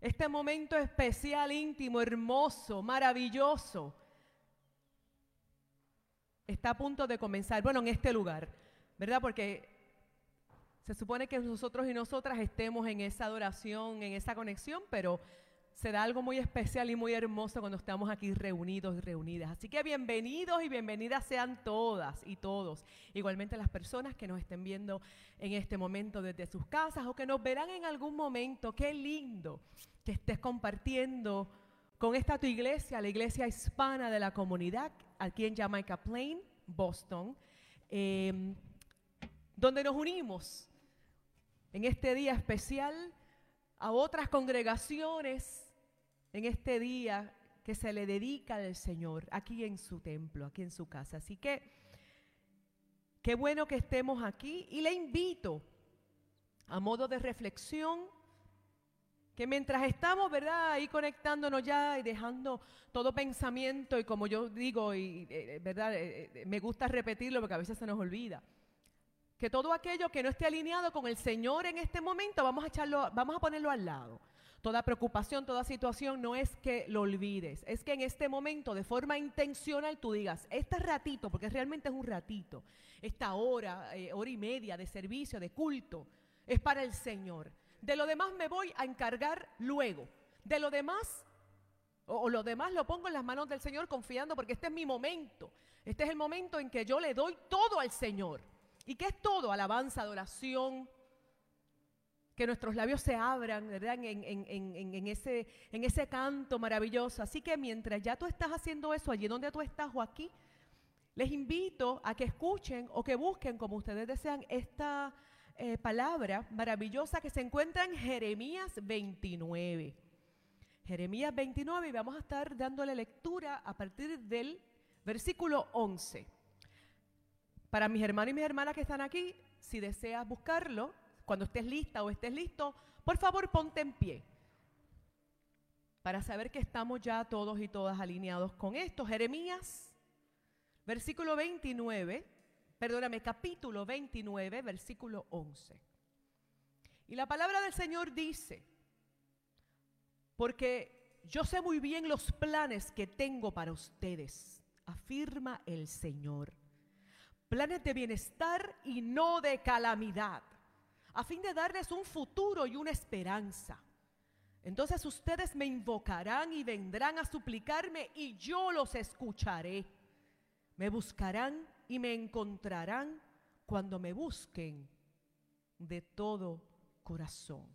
Este momento especial, íntimo, hermoso, maravilloso, está a punto de comenzar. Bueno, en este lugar, ¿verdad? Porque se supone que nosotros y nosotras estemos en esa adoración, en esa conexión, pero será algo muy especial y muy hermoso cuando estamos aquí reunidos y reunidas. Así que bienvenidos y bienvenidas sean todas y todos. Igualmente las personas que nos estén viendo en este momento desde sus casas o que nos verán en algún momento. Qué lindo que estés compartiendo con esta tu iglesia, la iglesia hispana de la comunidad, aquí en Jamaica Plain, Boston, em, donde nos unimos en este día especial a otras congregaciones en este día que se le dedica al Señor, aquí en su templo, aquí en su casa. Así que qué bueno que estemos aquí y le invito a modo de reflexión que mientras estamos, ¿verdad? Ahí conectándonos ya y dejando todo pensamiento y como yo digo, y, eh, eh, ¿verdad? Eh, me gusta repetirlo porque a veces se nos olvida. Que todo aquello que no esté alineado con el Señor en este momento, vamos a echarlo, vamos a ponerlo al lado. Toda preocupación, toda situación no es que lo olvides, es que en este momento de forma intencional tú digas, este ratito, porque realmente es un ratito, esta hora, eh, hora y media de servicio, de culto, es para el Señor. De lo demás me voy a encargar luego. De lo demás, o, o lo demás lo pongo en las manos del Señor confiando porque este es mi momento. Este es el momento en que yo le doy todo al Señor. ¿Y qué es todo? Alabanza, adoración, que nuestros labios se abran, ¿verdad? En, ese, canto maravilloso. Así que mientras ya tú estás haciendo eso allí donde tú estás o aquí, les invito a que escuchen o que busquen, como ustedes desean, esta eh, palabra maravillosa que se encuentra en Jeremías 29. Jeremías 29 y vamos a estar dándole lectura a partir del versículo 11. Para mis hermanos y mis hermanas que están aquí, si deseas buscarlo, cuando estés lista o estés listo, por favor ponte en pie. Para saber que estamos ya todos y todas alineados con esto. Jeremías, versículo 29, perdóname, capítulo 29, versículo 11. Y la palabra del Señor dice, porque yo sé muy bien los planes que tengo para ustedes, afirma el Señor. Planes de bienestar y no de calamidad a fin de darles un futuro y una esperanza. Entonces ustedes me invocarán y vendrán a suplicarme y yo los escucharé. Me buscarán y me encontrarán cuando me busquen de todo corazón.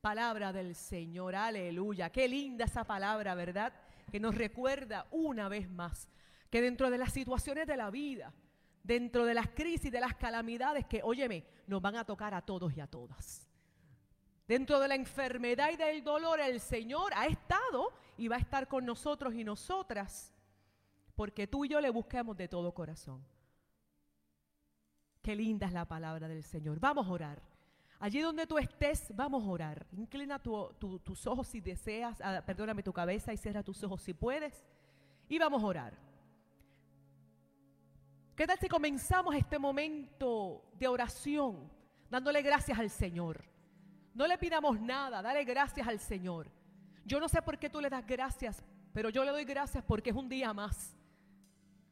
Palabra del Señor, aleluya. Qué linda esa palabra, ¿verdad? Que nos recuerda una vez más que dentro de las situaciones de la vida, dentro de las crisis, de las calamidades que, óyeme, nos van a tocar a todos y a todas. Dentro de la enfermedad y del dolor, el Señor ha estado y va a estar con nosotros y nosotras, porque tú y yo le buscamos de todo corazón. Qué linda es la palabra del Señor. Vamos a orar. Allí donde tú estés, vamos a orar. Inclina tus ojos si deseas, ah, perdóname tu cabeza y cierra tus ojos si puedes. Y vamos a orar. ¿Qué tal si comenzamos este momento de oración dándole gracias al Señor? No le pidamos nada, dale gracias al Señor. Yo no sé por qué tú le das gracias, pero yo le doy gracias porque es un día más.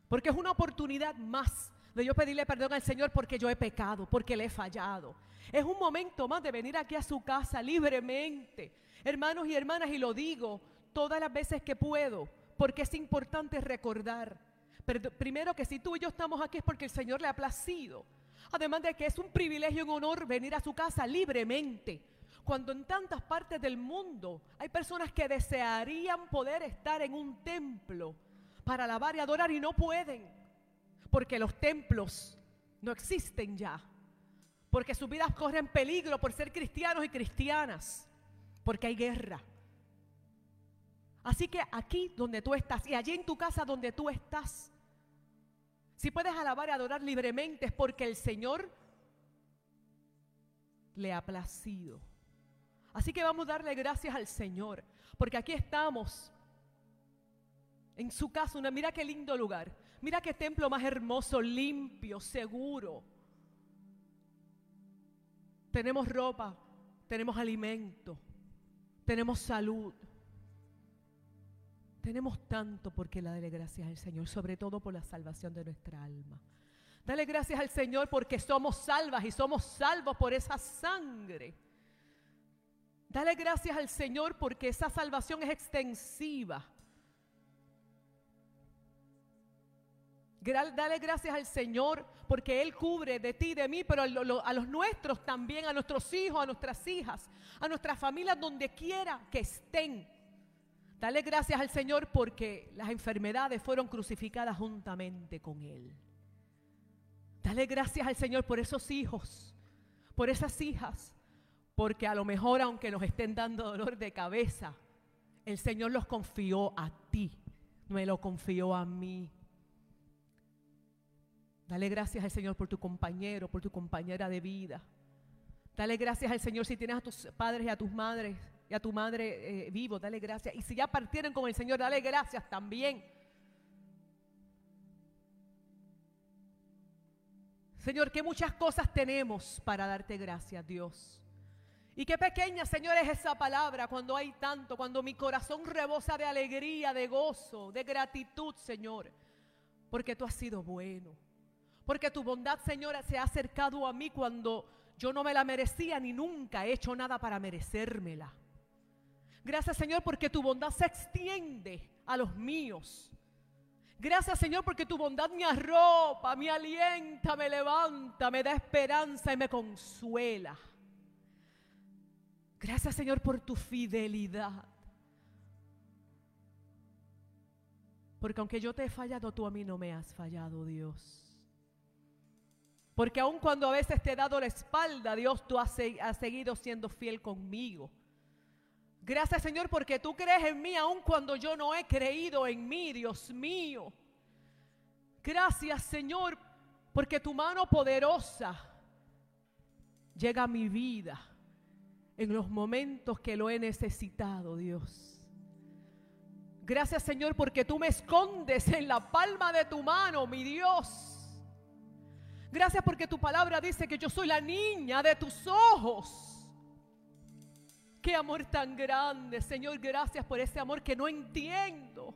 Porque es una oportunidad más de yo pedirle perdón al Señor porque yo he pecado, porque le he fallado. Es un momento más de venir aquí a su casa libremente. Hermanos y hermanas, y lo digo todas las veces que puedo, porque es importante recordar pero primero que si tú y yo estamos aquí es porque el Señor le ha placido. Además de que es un privilegio y un honor venir a su casa libremente. Cuando en tantas partes del mundo hay personas que desearían poder estar en un templo para alabar y adorar y no pueden. Porque los templos no existen ya. Porque sus vidas corren peligro por ser cristianos y cristianas. Porque hay guerra. Así que aquí donde tú estás y allí en tu casa donde tú estás, si puedes alabar y adorar libremente es porque el Señor le ha placido. Así que vamos a darle gracias al Señor, porque aquí estamos en su casa. Mira qué lindo lugar. Mira qué templo más hermoso, limpio, seguro. Tenemos ropa, tenemos alimento, tenemos salud. Tenemos tanto por qué darle gracias al Señor, sobre todo por la salvación de nuestra alma. Dale gracias al Señor porque somos salvas y somos salvos por esa sangre. Dale gracias al Señor porque esa salvación es extensiva. Dale gracias al Señor porque Él cubre de ti, de mí, pero a, los nuestros también, a nuestros hijos, a nuestras hijas, a nuestras familias, donde quiera que estén. Dale gracias al Señor porque las enfermedades fueron crucificadas juntamente con Él. Dale gracias al Señor por esos hijos, por esas hijas, porque a lo mejor aunque nos estén dando dolor de cabeza, el Señor los confió a ti, me lo confió a mí. Dale gracias al Señor por tu compañero, por tu compañera de vida. Dale gracias al Señor si tienes a tus padres y a tus madres y a tu madre eh, vivo. Dale gracias. Y si ya partieron con el Señor, dale gracias también. Señor, que muchas cosas tenemos para darte gracias, Dios. Y qué pequeña, Señor, es esa palabra cuando hay tanto, cuando mi corazón rebosa de alegría, de gozo, de gratitud, Señor, porque tú has sido bueno. Porque tu bondad, Señora, se ha acercado a mí cuando yo no me la merecía ni nunca he hecho nada para merecérmela. Gracias, Señor, porque tu bondad se extiende a los míos. Gracias, Señor, porque tu bondad me arropa, me alienta, me levanta, me da esperanza y me consuela. Gracias, Señor, por tu fidelidad. Porque aunque yo te he fallado, tú a mí no me has fallado, Dios. Porque aun cuando a veces te he dado la espalda, Dios, tú has, seguido siendo fiel conmigo. Gracias Señor porque tú crees en mí aun cuando yo no he creído en mí, Dios mío. Gracias Señor porque tu mano poderosa llega a mi vida en los momentos que lo he necesitado, Dios. Gracias Señor porque tú me escondes en la palma de tu mano, mi Dios. Gracias porque tu palabra dice que yo soy la niña de tus ojos. Qué amor tan grande, Señor. Gracias por ese amor que no entiendo,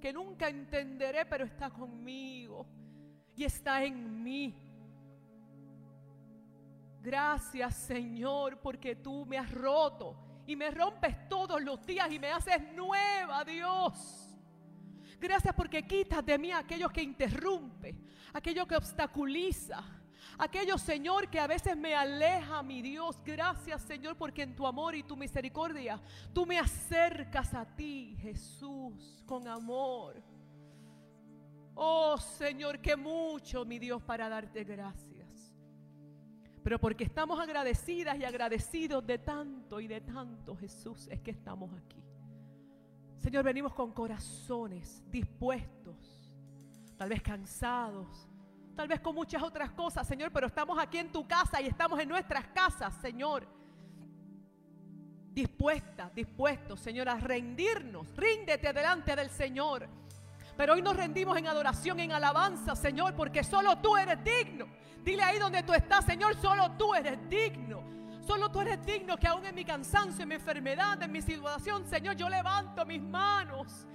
que nunca entenderé, pero está conmigo y está en mí. Gracias, Señor, porque tú me has roto y me rompes todos los días y me haces nueva, Dios. Gracias porque quitas de mí aquello que interrumpe, aquello que obstaculiza, aquello, Señor, que a veces me aleja, mi Dios. Gracias, Señor, porque en tu amor y tu misericordia tú me acercas a ti, Jesús, con amor. Oh, Señor, que mucho, mi Dios, para darte gracias. Pero porque estamos agradecidas y agradecidos de tanto y de tanto, Jesús, es que estamos aquí. Señor, venimos con corazones dispuestos, tal vez cansados, tal vez con muchas otras cosas, Señor, pero estamos aquí en tu casa y estamos en nuestras casas, Señor. Dispuestas, dispuestos, Señor, a rendirnos. Ríndete delante del Señor. Pero hoy nos rendimos en adoración, en alabanza, Señor, porque solo tú eres digno. Dile ahí donde tú estás, Señor, solo tú eres digno. Solo tú eres digno que aún en mi cansancio, en mi enfermedad, en mi situación, Señor, yo levanto mis manos.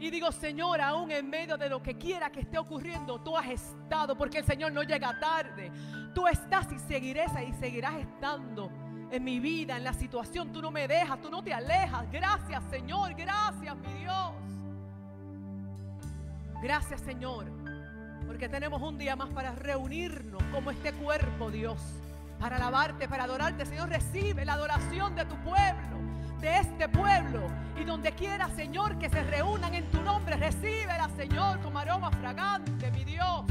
Y digo, Señor, aún en medio de lo que quiera que esté ocurriendo, tú has estado, porque el Señor no llega tarde. Tú estás y seguirás y seguirás estando en mi vida, en la situación. Tú no me dejas, tú no te alejas. Gracias, Señor, gracias, mi Dios. Gracias, Señor, porque tenemos un día más para reunirnos como este cuerpo, Dios para alabarte, para adorarte. Señor, recibe la adoración de tu pueblo, de este pueblo. Y donde quiera, Señor, que se reúnan en tu nombre, recíbela, Señor, como aroma fragante, mi Dios.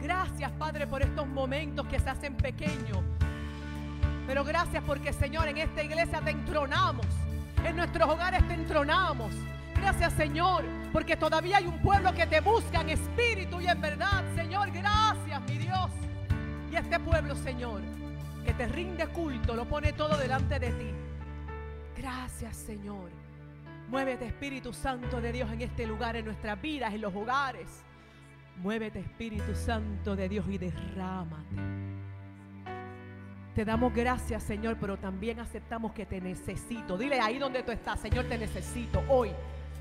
Gracias, Padre, por estos momentos que se hacen pequeños. Pero gracias porque, Señor, en esta iglesia te entronamos. En nuestros hogares te entronamos. Gracias, Señor, porque todavía hay un pueblo que te busca en espíritu y en verdad. Señor, gracias, mi Dios este pueblo, Señor, que te rinde culto, lo pone todo delante de ti. Gracias, Señor. Muévete, Espíritu Santo de Dios, en este lugar, en nuestras vidas, en los hogares. Muévete, Espíritu Santo de Dios, y derrámate. Te damos gracias, Señor, pero también aceptamos que te necesito. Dile ahí donde tú estás, Señor, te necesito hoy.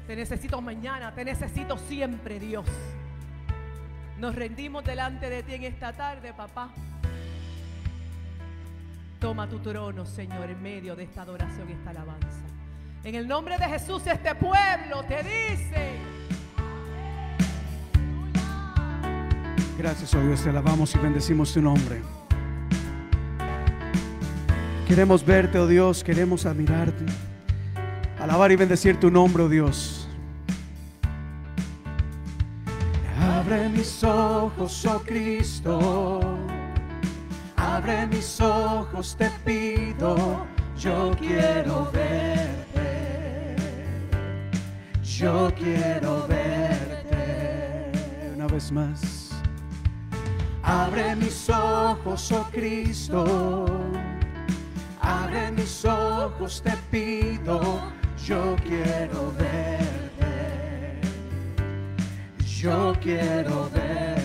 Te necesito mañana, te necesito siempre, Dios. Nos rendimos delante de ti en esta tarde, papá. Toma tu trono, Señor, en medio de esta adoración y esta alabanza. En el nombre de Jesús, este pueblo te dice. Gracias, oh Dios, te alabamos y bendecimos tu nombre. Queremos verte, oh Dios, queremos admirarte. Alabar y bendecir tu nombre, oh Dios. Abre mis ojos, oh Cristo. Abre mis ojos, te pido. Yo quiero verte. Yo quiero verte. Una vez más. Abre mis ojos, oh Cristo. Abre mis ojos, te pido. Yo quiero verte. Yo quiero verte.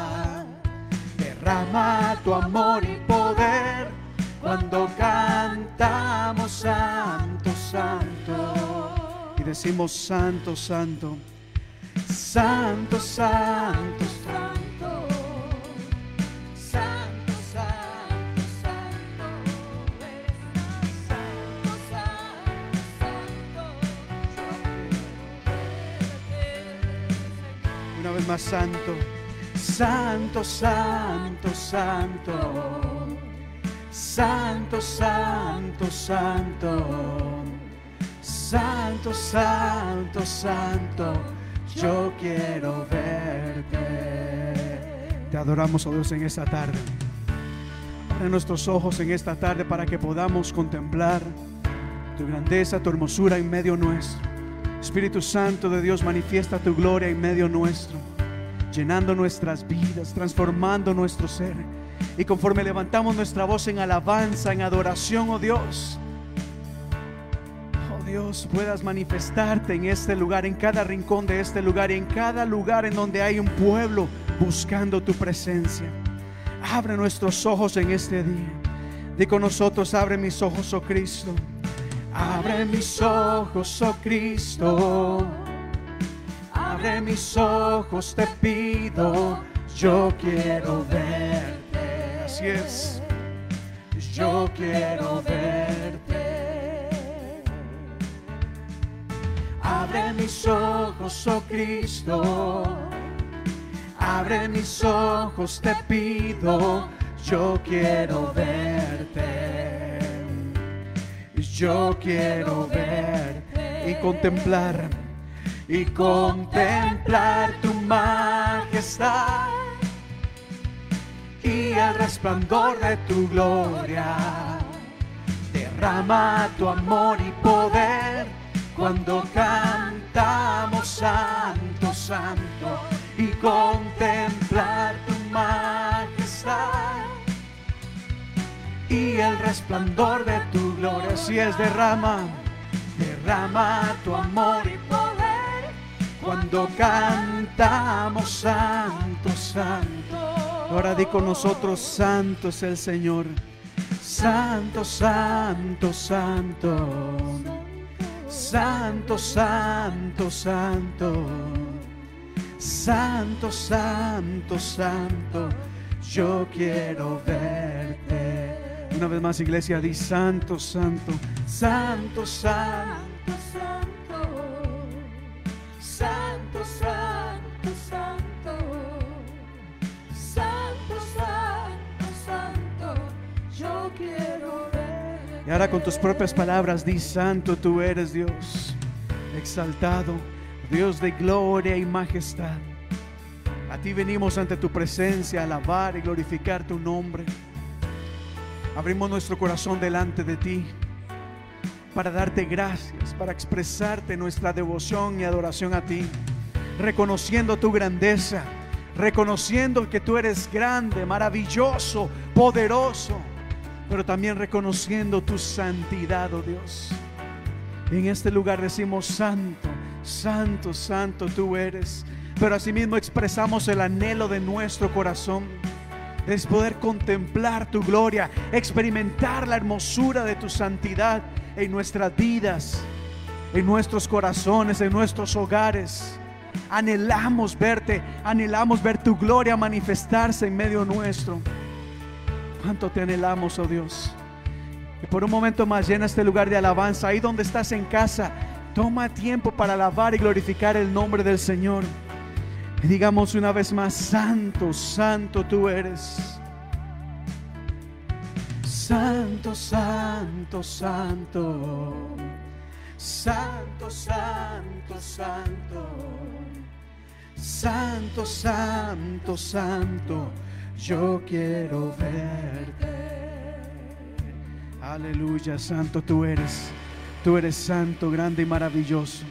Tu amor y poder cuando cantamos Santo, Santo. Y decimos Santo, Santo, Santo, Santo, Santo. Santo, santo, santo, eres santo, santo, Una vez más, santo, Santo, santo, santo. Santo, santo, santo. Santo, santo, santo. Yo quiero verte. Te adoramos, oh Dios, en esta tarde. Abre nuestros ojos en esta tarde para que podamos contemplar tu grandeza, tu hermosura en medio nuestro. Espíritu Santo de Dios, manifiesta tu gloria en medio nuestro llenando nuestras vidas, transformando nuestro ser. Y conforme levantamos nuestra voz en alabanza, en adoración, oh Dios, oh Dios, puedas manifestarte en este lugar, en cada rincón de este lugar y en cada lugar en donde hay un pueblo buscando tu presencia. Abre nuestros ojos en este día. Di con nosotros, abre mis ojos, oh Cristo. Abre mis ojos, oh Cristo. Abre mis ojos, te pido. Yo quiero verte. Así es. Yo quiero verte. Abre mis ojos, oh Cristo. Abre mis ojos, te pido, yo quiero verte. Yo quiero verte y contemplar, y contemplar tu majestad y el resplandor de tu gloria. Derrama tu amor y poder cuando cantamos Santo, Santo y contemplar tu majestad y el resplandor de tu gloria. Si es derrama, derrama tu amor y poder cuando cantamos Santo, Santo. Ahora di con nosotros, Santo es el Señor. Santo, Santo, Santo. Santo, Santo, Santo. Santo, Santo, Santo, yo quiero verte. Una vez más, iglesia, di Santo, Santo, Santo, Santo, Santo, Y ahora con tus propias palabras, di Santo, tú eres Dios, exaltado. Dios de gloria y majestad. A ti venimos ante tu presencia a alabar y glorificar tu nombre. Abrimos nuestro corazón delante de ti. para darte gracias, para expresarte nuestra devoción y adoración a ti, reconociendo tu grandeza, reconociendo que tú eres grande, maravilloso, poderoso, pero también reconociendo tu santidad, oh Dios. En este lugar decimos, Santo, Santo, Santo tú eres. Pero asimismo expresamos el anhelo de nuestro corazón. Es poder contemplar tu gloria, experimentar la hermosura de tu santidad en nuestras vidas, en nuestros corazones, en nuestros hogares. Anhelamos verte, anhelamos ver tu gloria manifestarse en medio nuestro. ¿Cuánto te anhelamos, oh Dios? Y por un momento más llena este lugar de alabanza. Ahí donde estás en casa, toma tiempo para alabar y glorificar el nombre del Señor. Y digamos una vez más, santo, santo tú eres. Santo, santo, santo. Santo, santo, santo. Santo, santo, santo. Yo quiero verte. Aleluya, santo tú eres. Tú eres santo, grande y maravilloso.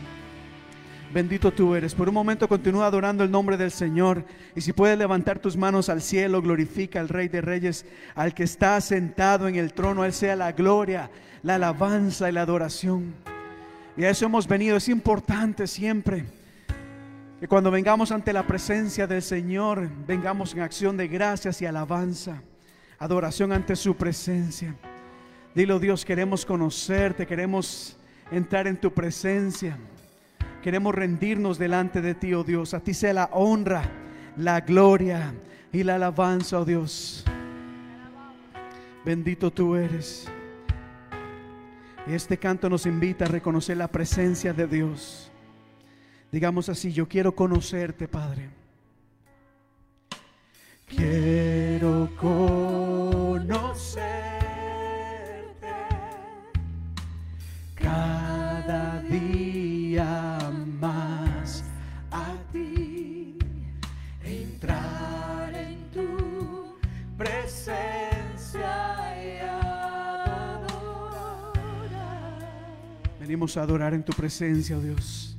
Bendito tú eres. Por un momento continúa adorando el nombre del Señor. Y si puedes levantar tus manos al cielo, glorifica al Rey de Reyes, al que está sentado en el trono. Él sea la gloria, la alabanza y la adoración. Y a eso hemos venido. Es importante siempre que cuando vengamos ante la presencia del Señor, vengamos en acción de gracias y alabanza, adoración ante su presencia. Dilo Dios, queremos conocerte, queremos entrar en tu presencia. Queremos rendirnos delante de ti, oh Dios. A ti sea la honra, la gloria y la alabanza, oh Dios. Bendito tú eres. Este canto nos invita a reconocer la presencia de Dios. Digamos así, yo quiero conocerte, Padre. Quiero conocer cada día más a ti, entrar en tu presencia y adorar. Venimos a adorar en tu presencia, oh Dios.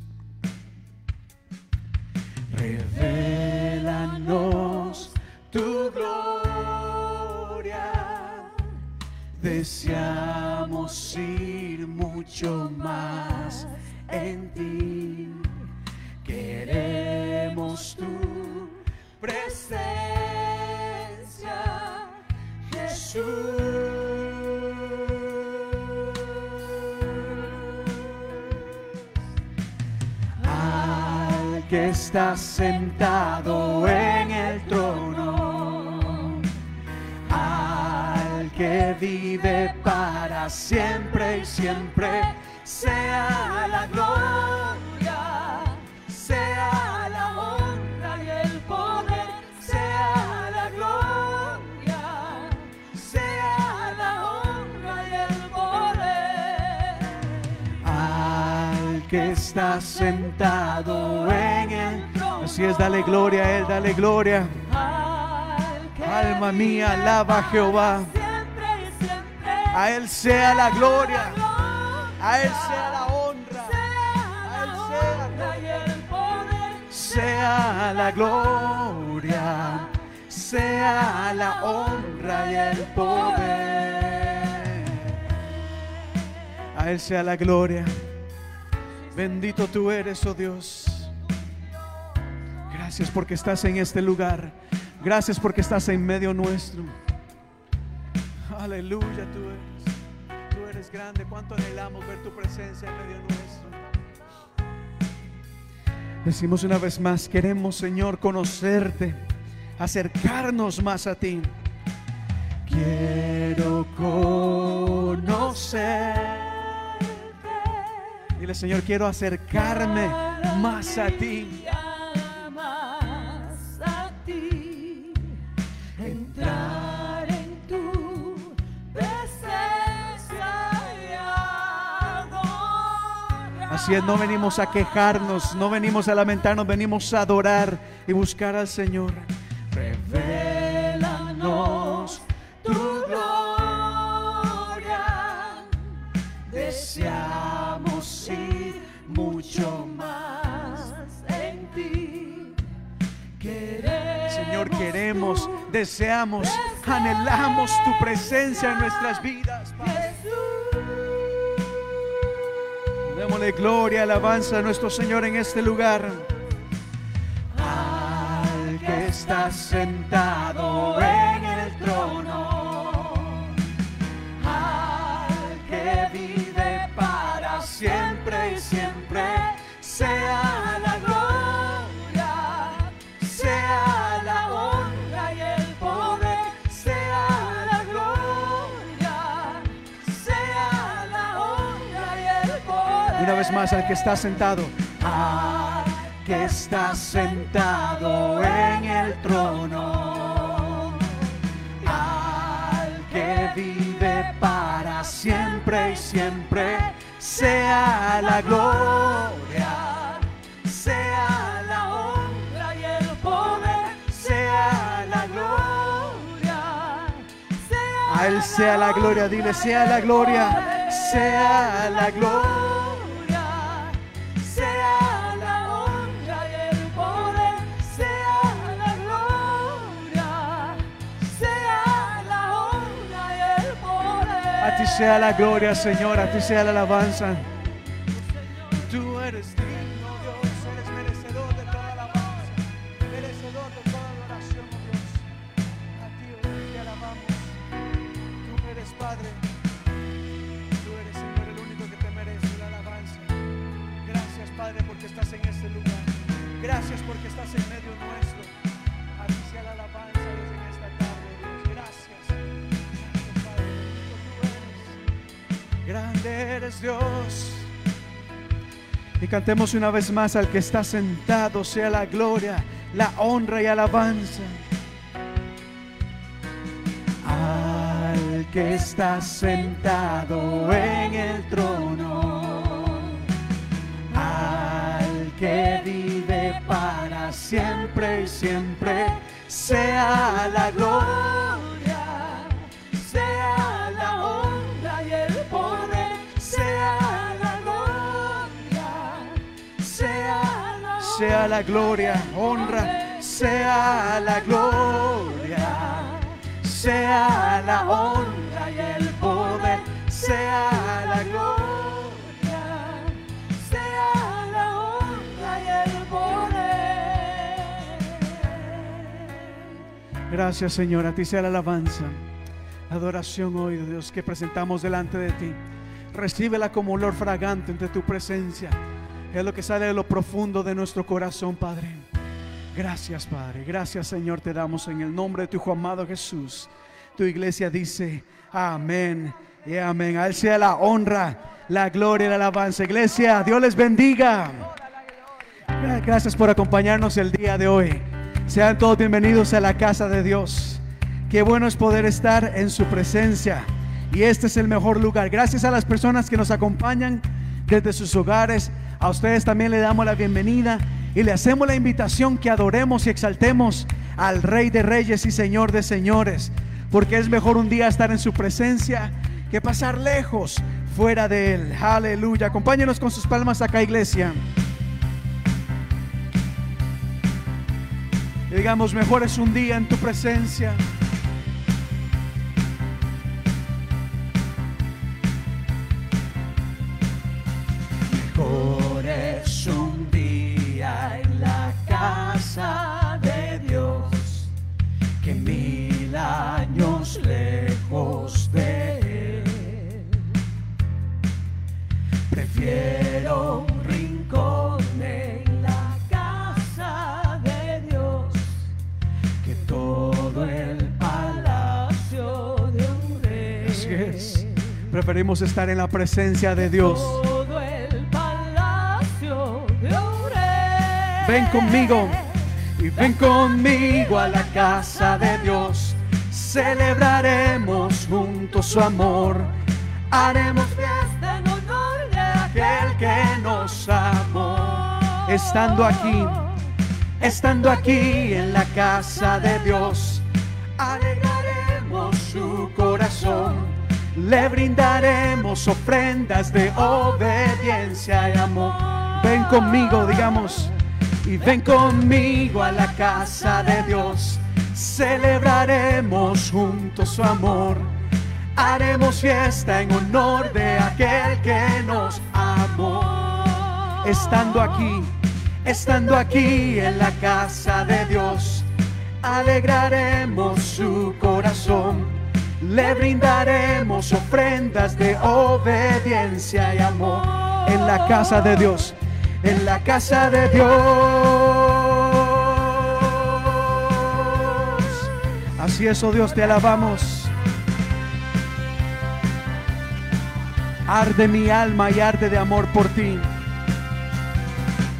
Revelanos tu gloria. Deseamos ir mucho más en ti. Queremos tu presencia, Jesús. Que está sentado en el trono, al que vive para siempre y siempre, sea la gloria, que está sentado en el. Así es, dale gloria a Él, dale gloria. Alma mía, alaba a Jehová. A Él sea la gloria. A Él sea la honra. A Él sea la gloria. Sea la honra y el poder. A Él sea la gloria. Bendito tú eres, oh Dios. Gracias porque estás en este lugar. Gracias porque estás en medio nuestro. Aleluya, tú eres. Tú eres grande. Cuánto anhelamos ver tu presencia en medio nuestro. Decimos una vez más, queremos, Señor, conocerte, acercarnos más a ti. Quiero conocer. Dile, Señor, quiero acercarme más a ti. Así es, no venimos a quejarnos, no venimos a lamentarnos, venimos a adorar y buscar al Señor. Revelanos queremos, deseamos, anhelamos tu presencia en nuestras vidas. Padre. Démosle gloria, alabanza a nuestro Señor en este lugar. Al que está sentado en el trono, al que vive para siempre y siempre, sea Una vez más, al que está sentado, al que está sentado en el trono, al que vive para siempre y siempre, sea la gloria, sea la honra y el poder, sea la gloria, sea a Él sea la gloria, dile, sea la gloria, sea la gloria, A ti sea la gloria, Señor, a ti sea la alabanza. Tú eres digno, Dios, eres merecedor de toda alabanza, merecedor de toda adoración, Dios. A ti oh, te alabamos. Tú eres Padre. Tú eres, Señor, el único que te merece la alabanza. Gracias, Padre, porque estás en este lugar. Gracias porque estás en medio nuestro. A ti sea la alabanza, Dios, Grande eres Dios. Y cantemos una vez más al que está sentado, sea la gloria, la honra y alabanza. Al que está sentado en el trono, al que vive para siempre y siempre, sea la gloria, sea la gloria, honra, sea la gloria, sea la honra y el poder, sea la gloria, sea la honra y el poder. Gracias, Señor, a ti sea la alabanza, la adoración hoy, Dios, que presentamos delante de ti. Recíbela como olor fragante entre tu presencia. Es lo que sale de lo profundo de nuestro corazón, Padre. Gracias, Padre. Gracias, Señor, te damos en el nombre de tu Hijo amado Jesús. Tu iglesia dice, amén y amén. A Él sea la honra, la gloria y la alabanza. Iglesia, Dios les bendiga. Gracias por acompañarnos el día de hoy. Sean todos bienvenidos a la casa de Dios. Qué bueno es poder estar en su presencia. Y este es el mejor lugar. Gracias a las personas que nos acompañan desde sus hogares. A ustedes también le damos la bienvenida y le hacemos la invitación que adoremos y exaltemos al Rey de Reyes y Señor de Señores. Porque es mejor un día estar en su presencia que pasar lejos fuera de Él. Aleluya. Acompáñenos con sus palmas acá, iglesia. Digamos, mejor es un día en tu presencia. Casa de Dios que mil años lejos de Él. Prefiero un rincón en la casa de Dios que todo el palacio de un rey. Así es. Preferimos estar en la presencia de Dios. Todo el palacio de rey. Ven conmigo y ven conmigo a la casa de Dios. Celebraremos juntos su amor. Haremos Fiesta en honor de aquel que nos amó. Estando aquí, estando aquí en la casa de Dios, alegraremos su corazón. Le brindaremos ofrendas de obediencia y amor. Ven conmigo, digamos. Y ven conmigo a la casa de Dios. Celebraremos juntos su amor. Haremos fiesta en honor de aquel que nos amó. Estando aquí, estando aquí en la casa de Dios, alegraremos su corazón. Le brindaremos ofrendas de obediencia y amor en la casa de Dios, en la casa de Dios. Así es, oh Dios, te alabamos. Arde mi alma y arde de amor por ti.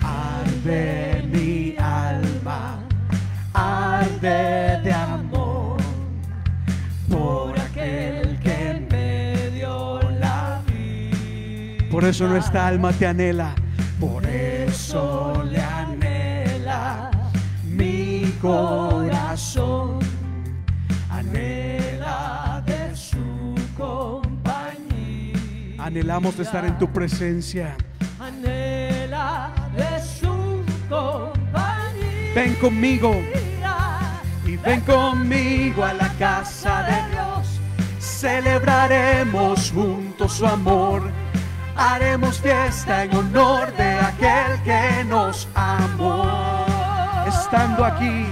Arde mi alma, arde de amor por aquel que me dio la vida. Por eso nuestra alma te anhela, por eso le anhela mi corazón. Anhela de su compañía. Anhelamos de estar en tu presencia. Anhela de su compañía. Ven conmigo y ven conmigo a la casa de Dios. Celebraremos juntos su amor. Haremos fiesta en honor de aquel que nos amó. Estando aquí,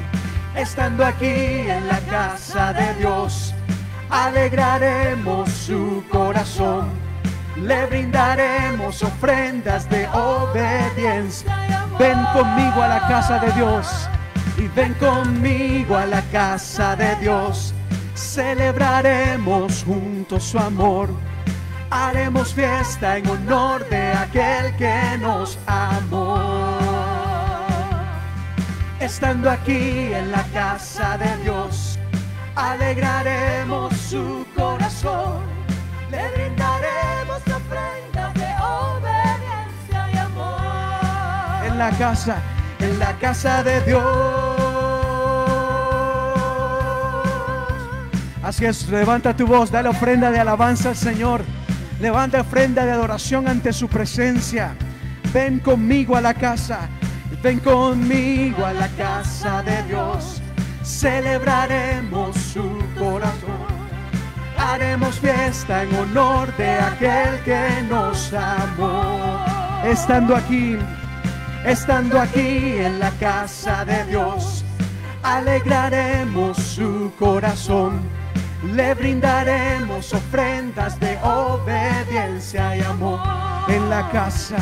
estando aquí en la casa de Dios, alegraremos su corazón. Le brindaremos ofrendas de obediencia. Ven conmigo a la casa de Dios y ven conmigo a la casa de Dios. Celebraremos juntos su amor. Haremos fiesta en honor de aquel que nos amó. Estando aquí en la casa de Dios, alegraremos su corazón. Le brindaremos ofrendas de obediencia y amor. En la casa, en la casa de Dios. Así es, levanta tu voz, dale ofrenda de alabanza al Señor. Levanta ofrenda de adoración ante su presencia. Ven conmigo a la casa. Ven conmigo a la casa de Dios. Celebraremos su corazón. Haremos fiesta en honor de aquel que nos amó. Estando aquí, estando aquí en la casa de Dios, alegraremos su corazón. Le brindaremos ofrendas de obediencia y amor en la casa,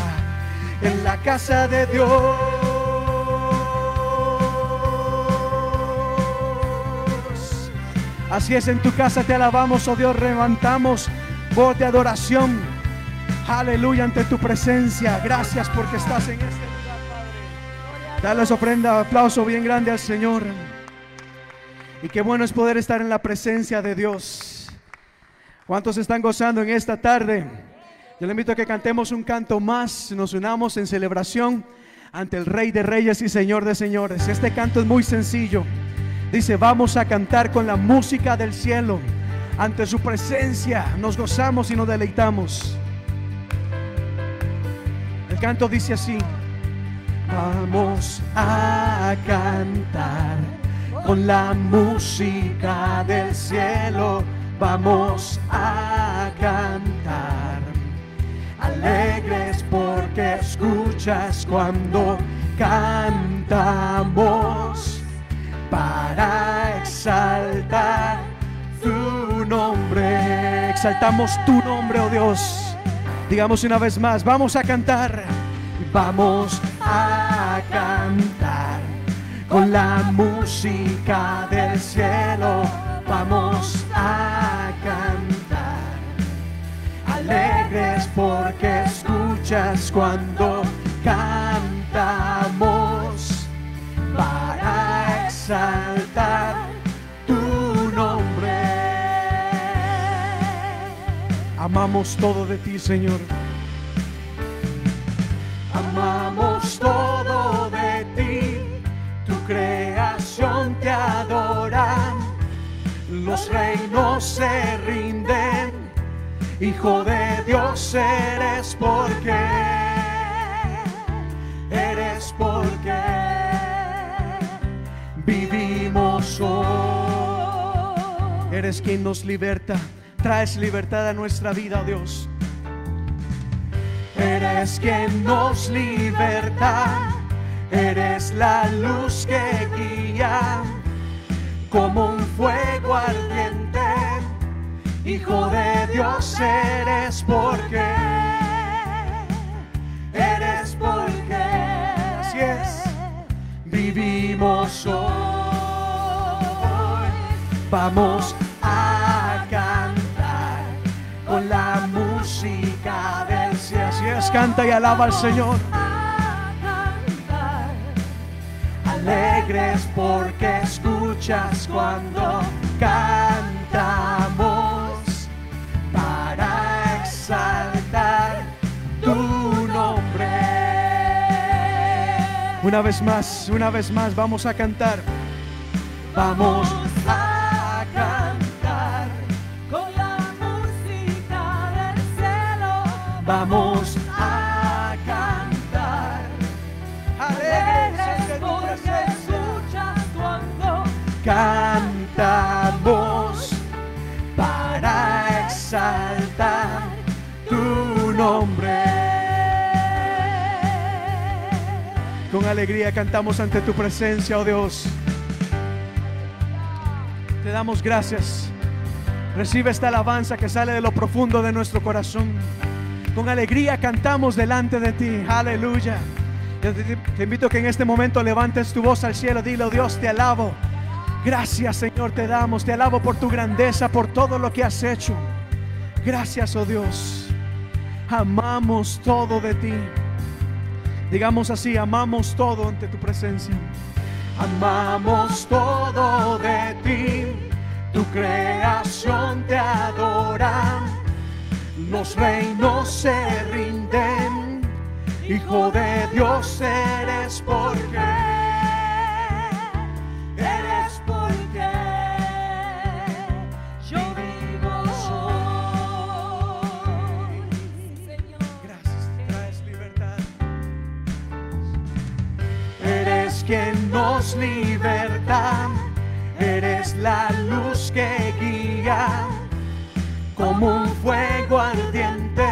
en la casa de Dios. Así es, en tu casa te alabamos, oh Dios, levantamos voz de adoración. Aleluya ante tu presencia. Gracias porque estás en este lugar, Padre. Dale ofrenda, aplauso bien grande al Señor. Y qué bueno es poder estar en la presencia de Dios. ¿Cuántos están gozando en esta tarde? Yo le invito a que cantemos un canto más, nos unamos en celebración ante el Rey de Reyes y Señor de Señores. Este canto es muy sencillo. Dice, vamos a cantar con la música del cielo. Ante su presencia nos gozamos y nos deleitamos. El canto dice así, vamos a cantar con la música del cielo vamos a cantar. Alegres porque escuchas cuando cantamos para exaltar tu nombre. Exaltamos tu nombre, oh Dios. Digamos una vez más, vamos a cantar. Vamos a cantar con la música del cielo vamos a cantar. Alegres porque escuchas cuando cantamos para exaltar tu nombre. Amamos todo de ti, Señor. Amamos todo creación te adora, los reinos se rinden, Hijo de Dios eres porque eres porque vivimos hoy. Eres quien nos liberta, traes libertad a nuestra vida, Dios. Eres quien nos liberta, eres la luz que guía como un fuego ardiente. Hijo de Dios eres porque eres porque así es vivimos hoy. Vamos a cantar con la música del cielo. Así es, canta y alaba al Señor. Alegres porque escuchas cuando cantamos para exaltar tu nombre. Una vez más, una vez más, vamos a cantar. Vamos a cantar. Con la música del cielo Vamos Con alegría cantamos ante tu presencia, oh Dios. Te damos gracias. Recibe esta alabanza que sale de lo profundo de nuestro corazón. Con alegría cantamos delante de ti. Aleluya. Te, invito a que en este momento levantes tu voz al cielo. Dile, oh Dios, te alabo. Gracias, Señor, te damos. Te alabo por tu grandeza, por todo lo que has hecho. Gracias, oh Dios. Amamos todo de ti. Digamos así, amamos todo ante tu presencia. Amamos todo de ti. Tu creación te adora. Los reinos se rinden. Hijo de Dios eres porque quien nos liberta, eres la luz que guía como un fuego ardiente.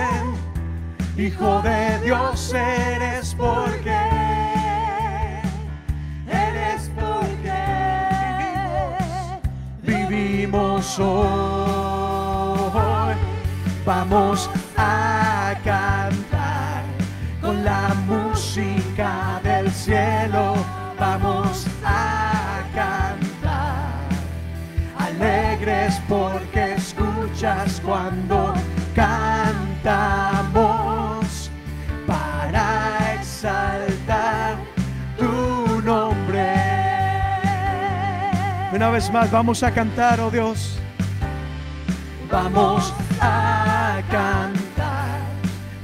Hijo de Dios eres porque eres porque vivimos hoy. Vamos a porque escuchas cuando cantamos para exaltar tu nombre. Una vez más vamos a cantar, oh Dios. Vamos a cantar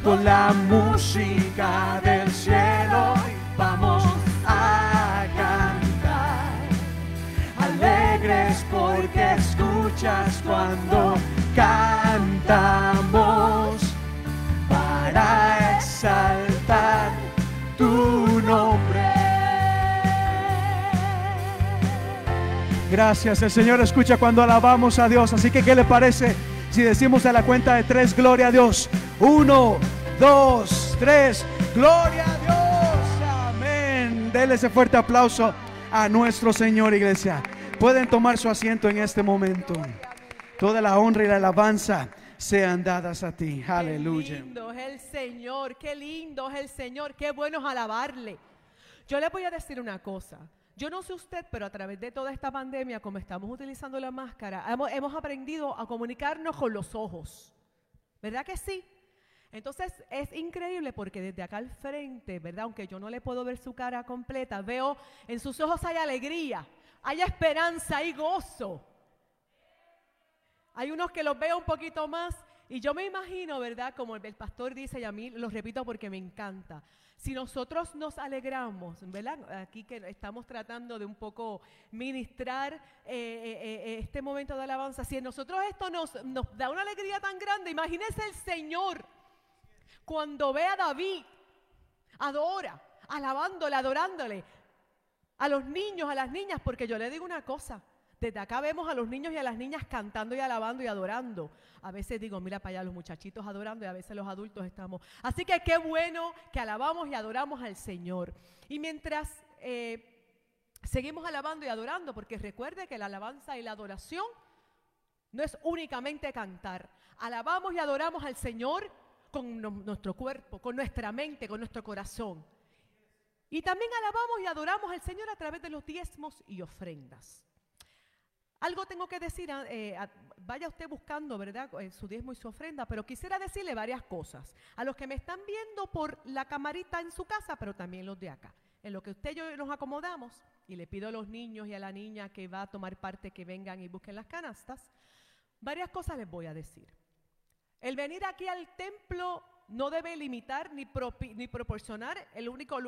con la música del cielo. Vamos a cantar alegres porque cuando cantamos para exaltar tu nombre. Gracias, el Señor escucha cuando alabamos a Dios. Así que, ¿qué le parece si decimos a la cuenta de tres, gloria a Dios? Uno, dos, tres, gloria a Dios. Amén. Dele ese fuerte aplauso a nuestro Señor, iglesia. Pueden tomar su asiento en este momento. Toda la honra y la alabanza sean dadas a ti. Aleluya. Qué lindo es el Señor, qué lindo es el Señor, qué bueno es alabarle. Yo le voy a decir una cosa. Yo no sé usted, pero a través de toda esta pandemia, como estamos utilizando la máscara, hemos, hemos aprendido a comunicarnos con los ojos. ¿Verdad que sí? Entonces es increíble porque desde acá al frente, ¿verdad? Aunque yo no le puedo ver su cara completa, veo en sus ojos hay alegría, hay esperanza, hay gozo. Hay unos que los veo un poquito más y yo me imagino, ¿verdad? Como el, pastor dice y a mí lo repito porque me encanta. Si nosotros nos alegramos, ¿verdad? Aquí que estamos tratando de un poco ministrar eh, eh, eh, este momento de alabanza, si a nosotros esto nos, nos da una alegría tan grande, imagínese el Señor cuando ve a David, adora, alabándole, adorándole. A los niños, a las niñas, porque yo le digo una cosa. Desde acá vemos a los niños y a las niñas cantando y alabando y adorando. A veces digo, mira para allá los muchachitos adorando y a veces los adultos estamos. Así que qué bueno que alabamos y adoramos al Señor. Y mientras eh, seguimos alabando y adorando, porque recuerde que la alabanza y la adoración no es únicamente cantar. Alabamos y adoramos al Señor con nuestro cuerpo, con nuestra mente, con nuestro corazón. Y también alabamos y adoramos al Señor a través de los diezmos y ofrendas. Algo tengo que decir, ah, eh, a- vaya usted buscando, ¿verdad? eh, su diezmo y su ofrenda, pero quisiera decirle varias cosas. A los que me están viendo por la camarita en su casa, pero también los de acá. En lo que usted y yo nos acomodamos, y le pido a los niños y a la niña que va a tomar parte que vengan y busquen las canastas, varias cosas les voy a decir. El venir aquí al templo no debe limitar ni, ni proporcionar el único...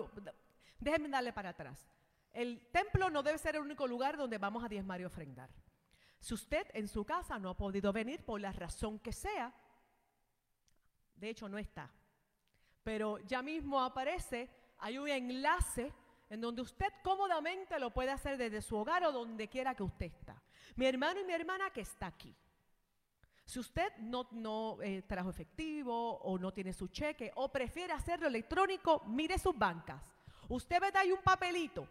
Déjenme darle para atrás. El templo no debe ser el único lugar donde vamos a diezmar y ofrendar. Si usted en su casa no ha podido venir por la razón que sea, de hecho no está, pero ya mismo aparece, hay un enlace en donde usted cómodamente lo puede hacer desde su hogar o donde quiera que usted está. Mi hermano y mi hermana que está aquí. Si usted no, no, eh, trajo efectivo o no tiene su cheque o prefiere hacerlo electrónico, mire sus bancas. Usted ve ahí un papelito.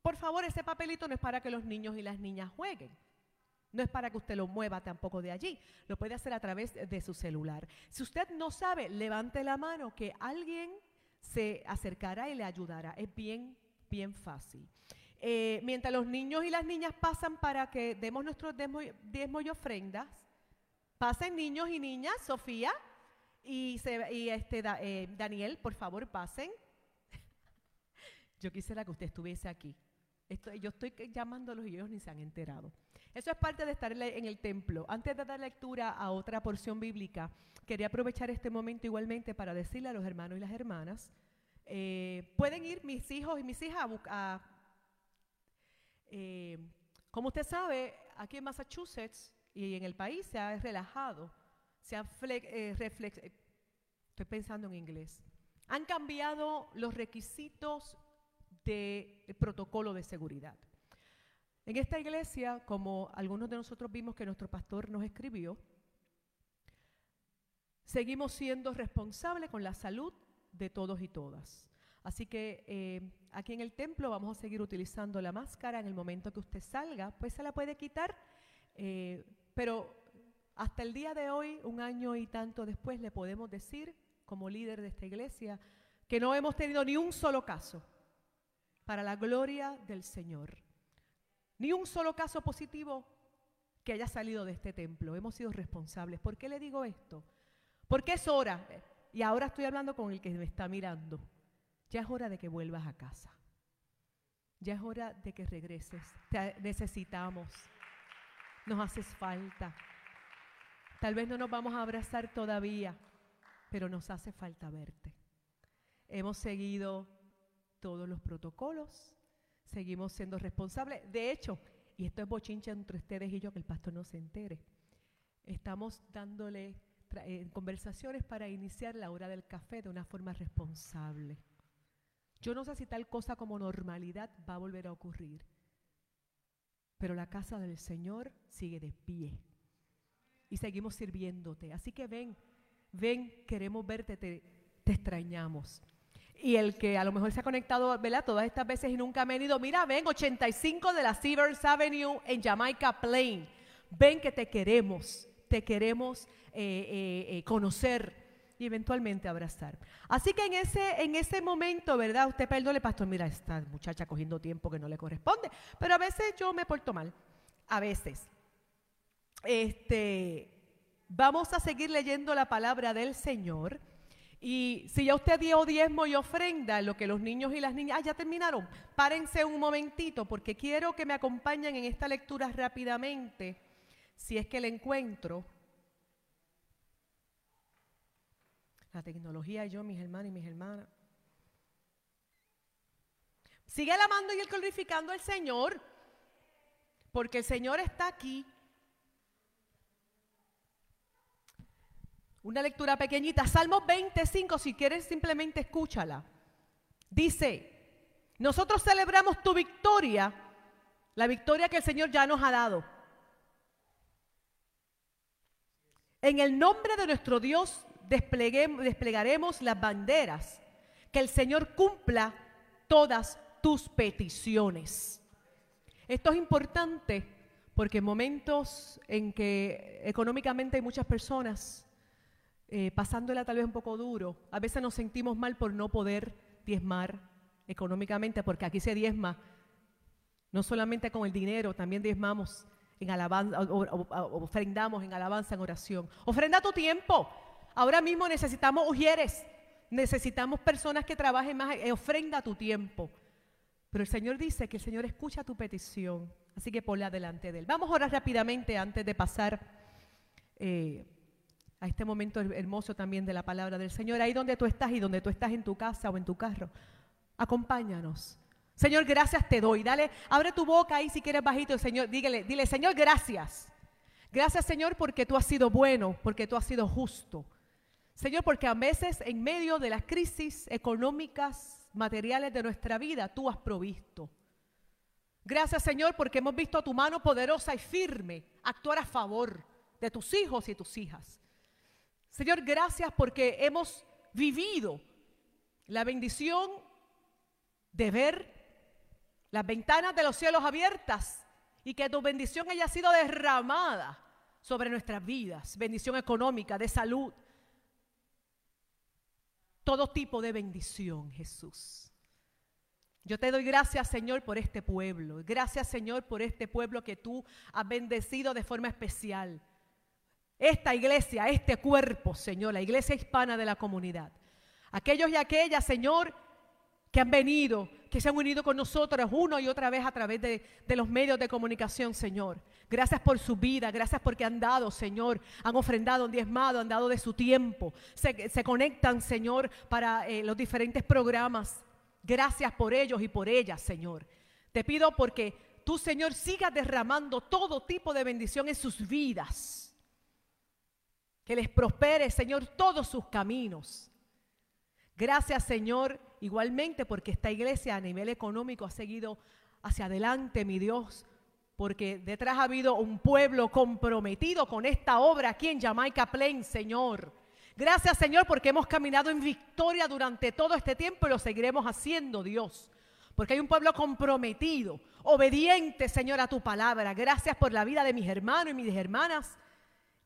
Por favor, ese papelito no es para que los niños y las niñas jueguen. No es para que usted lo mueva tampoco de allí. Lo puede hacer a través de su celular. Si usted no sabe, levante la mano que alguien se acercará y le ayudará. Es bien, bien fácil. Eh, mientras los niños y las niñas pasan para que demos nuestros diezmo, diezmo y ofrendas, pasen niños y niñas, Sofía y, este, eh, Daniel, por favor, pasen. Yo quisiera que usted estuviese aquí. Esto- yo estoy llamándolos y ellos ni se han enterado. Eso es parte de estar en el templo. Antes de dar lectura a otra porción bíblica, quería aprovechar este momento igualmente para decirle a los hermanos y las hermanas, eh, pueden ir mis hijos y mis hijas a, bu- a eh, como usted sabe, aquí en Massachusetts y en el país se ha relajado, se han eh, reflex- estoy pensando en inglés, han cambiado los requisitos del protocolo de seguridad. En esta iglesia, como algunos de nosotros vimos que nuestro pastor nos escribió, seguimos siendo responsables con la salud de todos y todas. Así que eh, aquí en el templo vamos a seguir utilizando la máscara. En el momento que usted salga, pues se la puede quitar. eh, pero hasta el día de hoy, un año y tanto después, le podemos decir, como líder de esta iglesia, que no hemos tenido ni un solo caso para la gloria del Señor. Ni un solo caso positivo que haya salido de este templo. Hemos sido responsables. ¿Por qué le digo esto? Porque es hora, y ahora estoy hablando con el que me está mirando, ya es hora de que vuelvas a casa. Ya es hora de que regreses. Te necesitamos. Nos haces falta. Tal vez no nos vamos a abrazar todavía, pero nos hace falta verte. Hemos seguido todos los protocolos, seguimos siendo responsables. De hecho, y esto es bochincha entre ustedes y yo, que el pastor no se entere, estamos dándole eh, conversaciones para iniciar la hora del café de una forma responsable. Yo no sé si tal cosa como normalidad va a volver a ocurrir, pero la casa del Señor sigue de pie y seguimos sirviéndote. Así que ven, ven, queremos verte, te, te extrañamos. Y el que a lo mejor se ha conectado, ¿verdad? Todas estas veces y nunca ha ido, mira, ven, 85 de la Severs Avenue en Jamaica Plain. Ven que te queremos, te queremos eh, eh, eh, conocer y eventualmente abrazar. Así que en ese, en ese momento, ¿verdad? Usted perdone, pastor, mira, esta muchacha cogiendo tiempo que no le corresponde. Pero a veces yo me porto mal, a veces. Este, vamos a seguir leyendo la palabra del Señor. Y si ya usted dio diezmo y ofrenda, lo que los niños y las niñas, ah, ya terminaron, párense un momentito porque quiero que me acompañen en esta lectura rápidamente, si es que la encuentro. La tecnología y yo, mis hermanos y mis hermanas. Sigue alabando y glorificando al Señor, porque el Señor está aquí. Una lectura pequeñita, Salmos 25, si quieres simplemente escúchala. Dice, nosotros celebramos tu victoria, la victoria que el Señor ya nos ha dado. En el nombre de nuestro Dios desplegaremos las banderas, que el Señor cumpla todas tus peticiones. Esto es importante porque en momentos en que económicamente hay muchas personas eh, pasándola tal vez un poco duro, a veces nos sentimos mal por no poder diezmar económicamente, porque aquí se diezma no solamente con el dinero, también diezmamos en alabanza, ofrendamos en alabanza, en oración. Ofrenda tu tiempo. Ahora mismo necesitamos ujieres, necesitamos personas que trabajen más. eh, ofrenda tu tiempo. Pero el Señor dice que el Señor escucha tu petición, así que ponla delante de Él. Vamos a orar rápidamente antes de pasar eh, a este momento her- hermoso también de la palabra del Señor. Ahí donde tú estás y donde tú estás en tu casa o en tu carro, acompáñanos. Señor, gracias te doy. Dale, abre tu boca ahí si quieres bajito, Señor. Dígale, dile, Señor, gracias. Gracias, Señor, porque tú has sido bueno, porque tú has sido justo. Señor, porque a veces en medio de las crisis económicas, materiales de nuestra vida, tú has provisto. Gracias, Señor, porque hemos visto tu mano poderosa y firme actuar a favor de tus hijos y tus hijas. Señor, gracias porque hemos vivido la bendición de ver las ventanas de los cielos abiertas y que tu bendición haya sido derramada sobre nuestras vidas. Bendición económica, de salud. Todo tipo de bendición, Jesús. Yo te doy gracias, Señor, por este pueblo. Gracias, Señor, por este pueblo que tú has bendecido de forma especial. Esta iglesia, este cuerpo, Señor, la iglesia hispana de la comunidad. Aquellos y aquellas, Señor, que han venido, que se han unido con nosotros una y otra vez a través de, los medios de comunicación, Señor. Gracias por su vida, gracias porque han dado, Señor, han ofrendado, han diezmado, han dado de su tiempo. Se, se conectan, Señor, para eh, los diferentes programas. Gracias por ellos y por ellas, Señor. Te pido porque tú, Señor, sigas derramando todo tipo de bendición en sus vidas. Que les prospere, Señor, todos sus caminos. Gracias, Señor, igualmente porque esta iglesia a nivel económico ha seguido hacia adelante, mi Dios, porque detrás ha habido un pueblo comprometido con esta obra aquí en Jamaica Plain, Señor. Gracias, Señor, porque hemos caminado en victoria durante todo este tiempo y lo seguiremos haciendo, Dios. Porque hay un pueblo comprometido, obediente, Señor, a tu palabra. Gracias por la vida de mis hermanos y mis hermanas.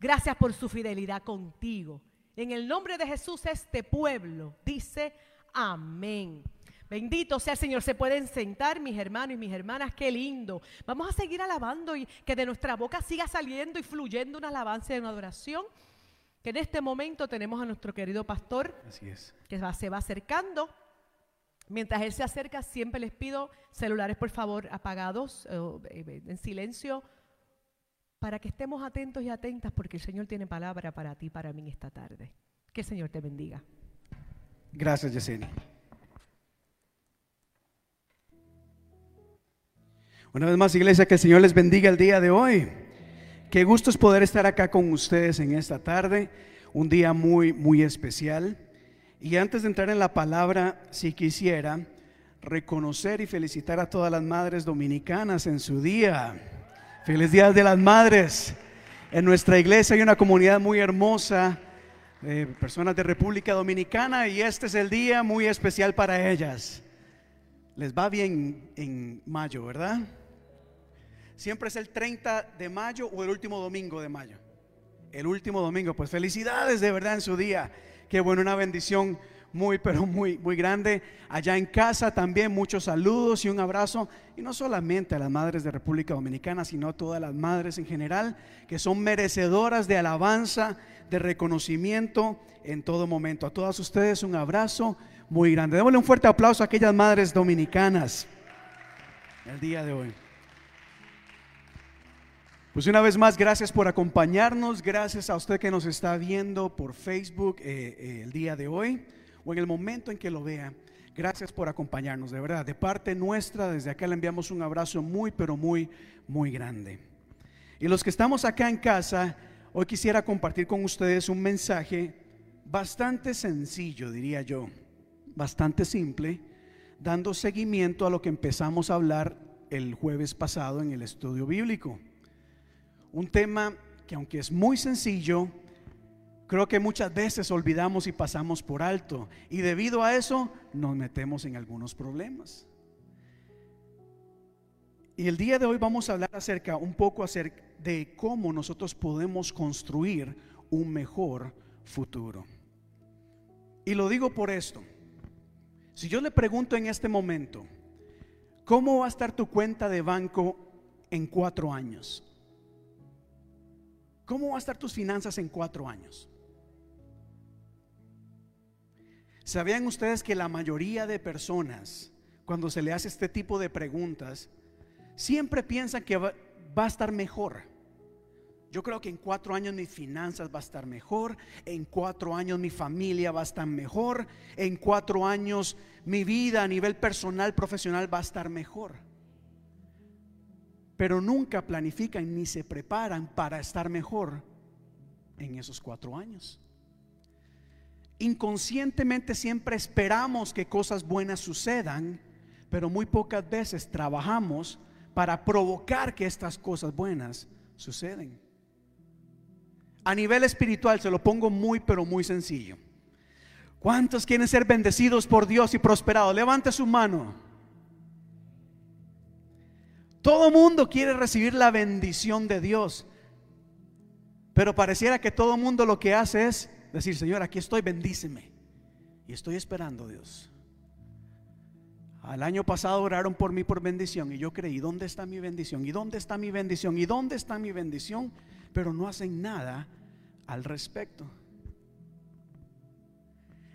Gracias por su fidelidad contigo. En el nombre de Jesús, este pueblo dice amén. Bendito sea el Señor. Se pueden sentar mis hermanos y mis hermanas. Qué lindo. Vamos a seguir alabando y que de nuestra boca siga saliendo y fluyendo una alabanza y una adoración. Que en este momento tenemos a nuestro querido pastor Así es. que va- se va acercando. Mientras él se acerca, siempre les pido celulares, por favor, apagados, eh, en silencio, para que estemos atentos y atentas, porque el Señor tiene palabra para ti, para mí esta tarde. Que el Señor te bendiga. Gracias, Yesenia. Una vez más, iglesia, que el Señor les bendiga el día de hoy. Qué gusto es poder estar acá con ustedes en esta tarde, un día muy, muy especial. Y antes de entrar en la palabra, si quisiera reconocer y felicitar a todas las madres dominicanas en su día. Feliz Día de las Madres. En nuestra iglesia hay una comunidad muy hermosa, eh, personas de República Dominicana, y este es el día muy especial para ellas. Les va bien en mayo, ¿verdad? Siempre es el 30 de mayo o el último domingo de mayo. El último domingo, pues felicidades de verdad en su día. Qué bueno, una bendición muy, pero muy, muy grande. Allá en casa también muchos saludos y un abrazo. Y no solamente a las madres de República Dominicana, sino a todas las madres en general, que son merecedoras de alabanza, de reconocimiento en todo momento. A todas ustedes un abrazo muy grande. Démosle un fuerte aplauso a aquellas madres dominicanas el día de hoy. Pues una vez más, gracias por acompañarnos, gracias a usted que nos está viendo por Facebook eh, eh, el día de hoy o en el momento en que lo vea. Gracias por acompañarnos, de verdad. De parte nuestra, desde acá le enviamos un abrazo muy, pero muy, muy grande. Y los que estamos acá en casa, hoy quisiera compartir con ustedes un mensaje bastante sencillo, diría yo, bastante simple, dando seguimiento a lo que empezamos a hablar el jueves pasado en el estudio bíblico. Un tema que aunque es muy sencillo, creo que muchas veces olvidamos y pasamos por alto. Y debido a eso nos metemos en algunos problemas. Y el día de hoy vamos a hablar acerca, un poco acerca de cómo nosotros podemos construir un mejor futuro. Y lo digo por esto. Si yo le pregunto en este momento, ¿cómo va a estar tu cuenta de banco en cuatro años? ¿Cómo va a estar tus finanzas en cuatro años? ¿Sabían ustedes que la mayoría de personas, cuando se le hace este tipo de preguntas, siempre piensan que va, va a estar mejor? Yo creo que en cuatro años mis finanzas va a estar mejor, en cuatro años mi familia va a estar mejor, en cuatro años mi vida a nivel personal, profesional va a estar mejor. Pero nunca planifican ni se preparan para estar mejor en esos cuatro años. Inconscientemente siempre esperamos que cosas buenas sucedan, pero muy pocas veces trabajamos para provocar que estas cosas buenas suceden. A nivel espiritual se lo pongo muy, pero muy sencillo. ¿Cuántos quieren ser bendecidos por Dios y prosperados? Levante su mano. Todo mundo quiere recibir la bendición de Dios. Pero pareciera que todo mundo lo que hace es decir, Señor, aquí estoy, bendíceme. Y estoy esperando, Dios. Al año pasado oraron por mí por bendición y yo creí, ¿dónde está mi bendición? ¿Y dónde está mi bendición? ¿Y dónde está mi bendición? Pero no hacen nada al respecto.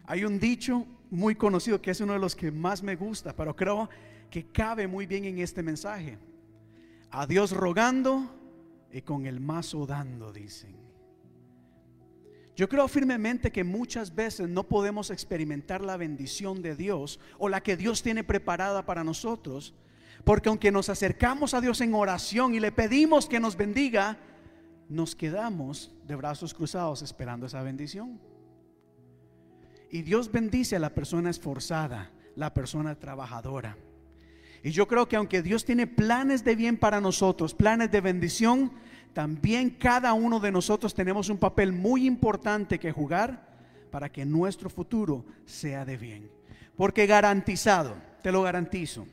Hay un dicho muy conocido que es uno de los que más me gusta, pero creo que cabe muy bien en este mensaje. A Dios rogando y con el mazo dando, dicen. Yo creo firmemente que muchas veces no podemos experimentar la bendición de Dios o la que Dios tiene preparada para nosotros, porque aunque nos acercamos a Dios en oración y le pedimos que nos bendiga, nos quedamos de brazos cruzados esperando esa bendición. Y Dios bendice a la persona esforzada, la persona trabajadora. Y yo creo que aunque Dios tiene planes de bien para nosotros, planes de bendición, también cada uno de nosotros tenemos un papel muy importante que jugar para que nuestro futuro sea de bien. Porque garantizado, te lo garantizo,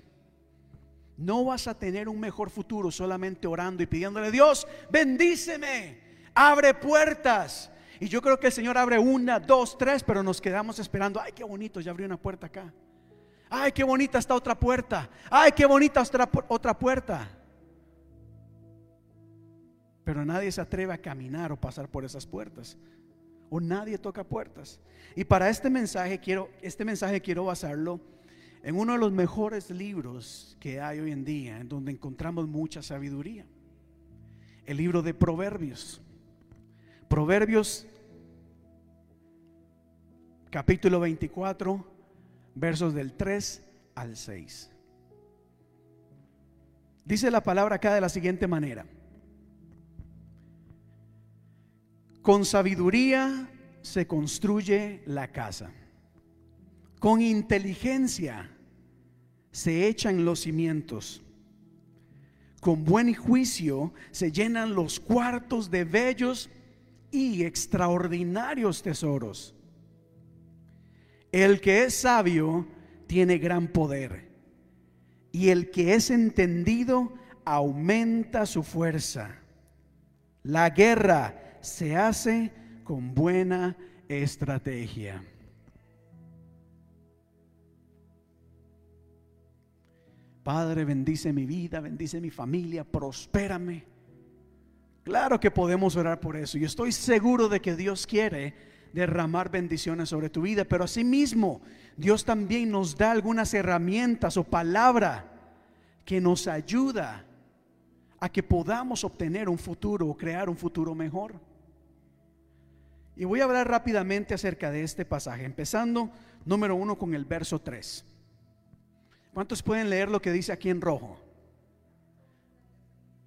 no vas a tener un mejor futuro solamente orando y pidiéndole, Dios, bendíceme, abre puertas. Y yo creo que el Señor abre una, dos, tres, pero nos quedamos esperando, ay, qué bonito, ya abrió una puerta acá. Ay, qué bonita está otra puerta. Ay, qué bonita otra, otra puerta. Pero nadie se atreve a caminar o pasar por esas puertas. O nadie toca puertas. Y para este mensaje quiero, este mensaje quiero basarlo en uno de los mejores libros que hay hoy en día, en donde encontramos mucha sabiduría. El libro de Proverbios. Proverbios capítulo 24, versos del 3 al 6. Dice la palabra acá de la siguiente manera. Con sabiduría se construye la casa. Con inteligencia se echan los cimientos. Con buen juicio se llenan los cuartos de bellos y extraordinarios tesoros. El que es sabio tiene gran poder y el que es entendido aumenta su fuerza. La guerra se hace con buena estrategia. Padre, bendice mi vida, bendice mi familia, prospérame. Claro que podemos orar por eso y estoy seguro de que Dios quiere derramar bendiciones sobre tu vida, pero asimismo Dios también nos da algunas herramientas o palabra que nos ayuda a que podamos obtener un futuro o crear un futuro mejor. Y voy a hablar rápidamente acerca de este pasaje, empezando número uno con el verso 3. ¿Cuántos pueden leer lo que dice aquí en rojo?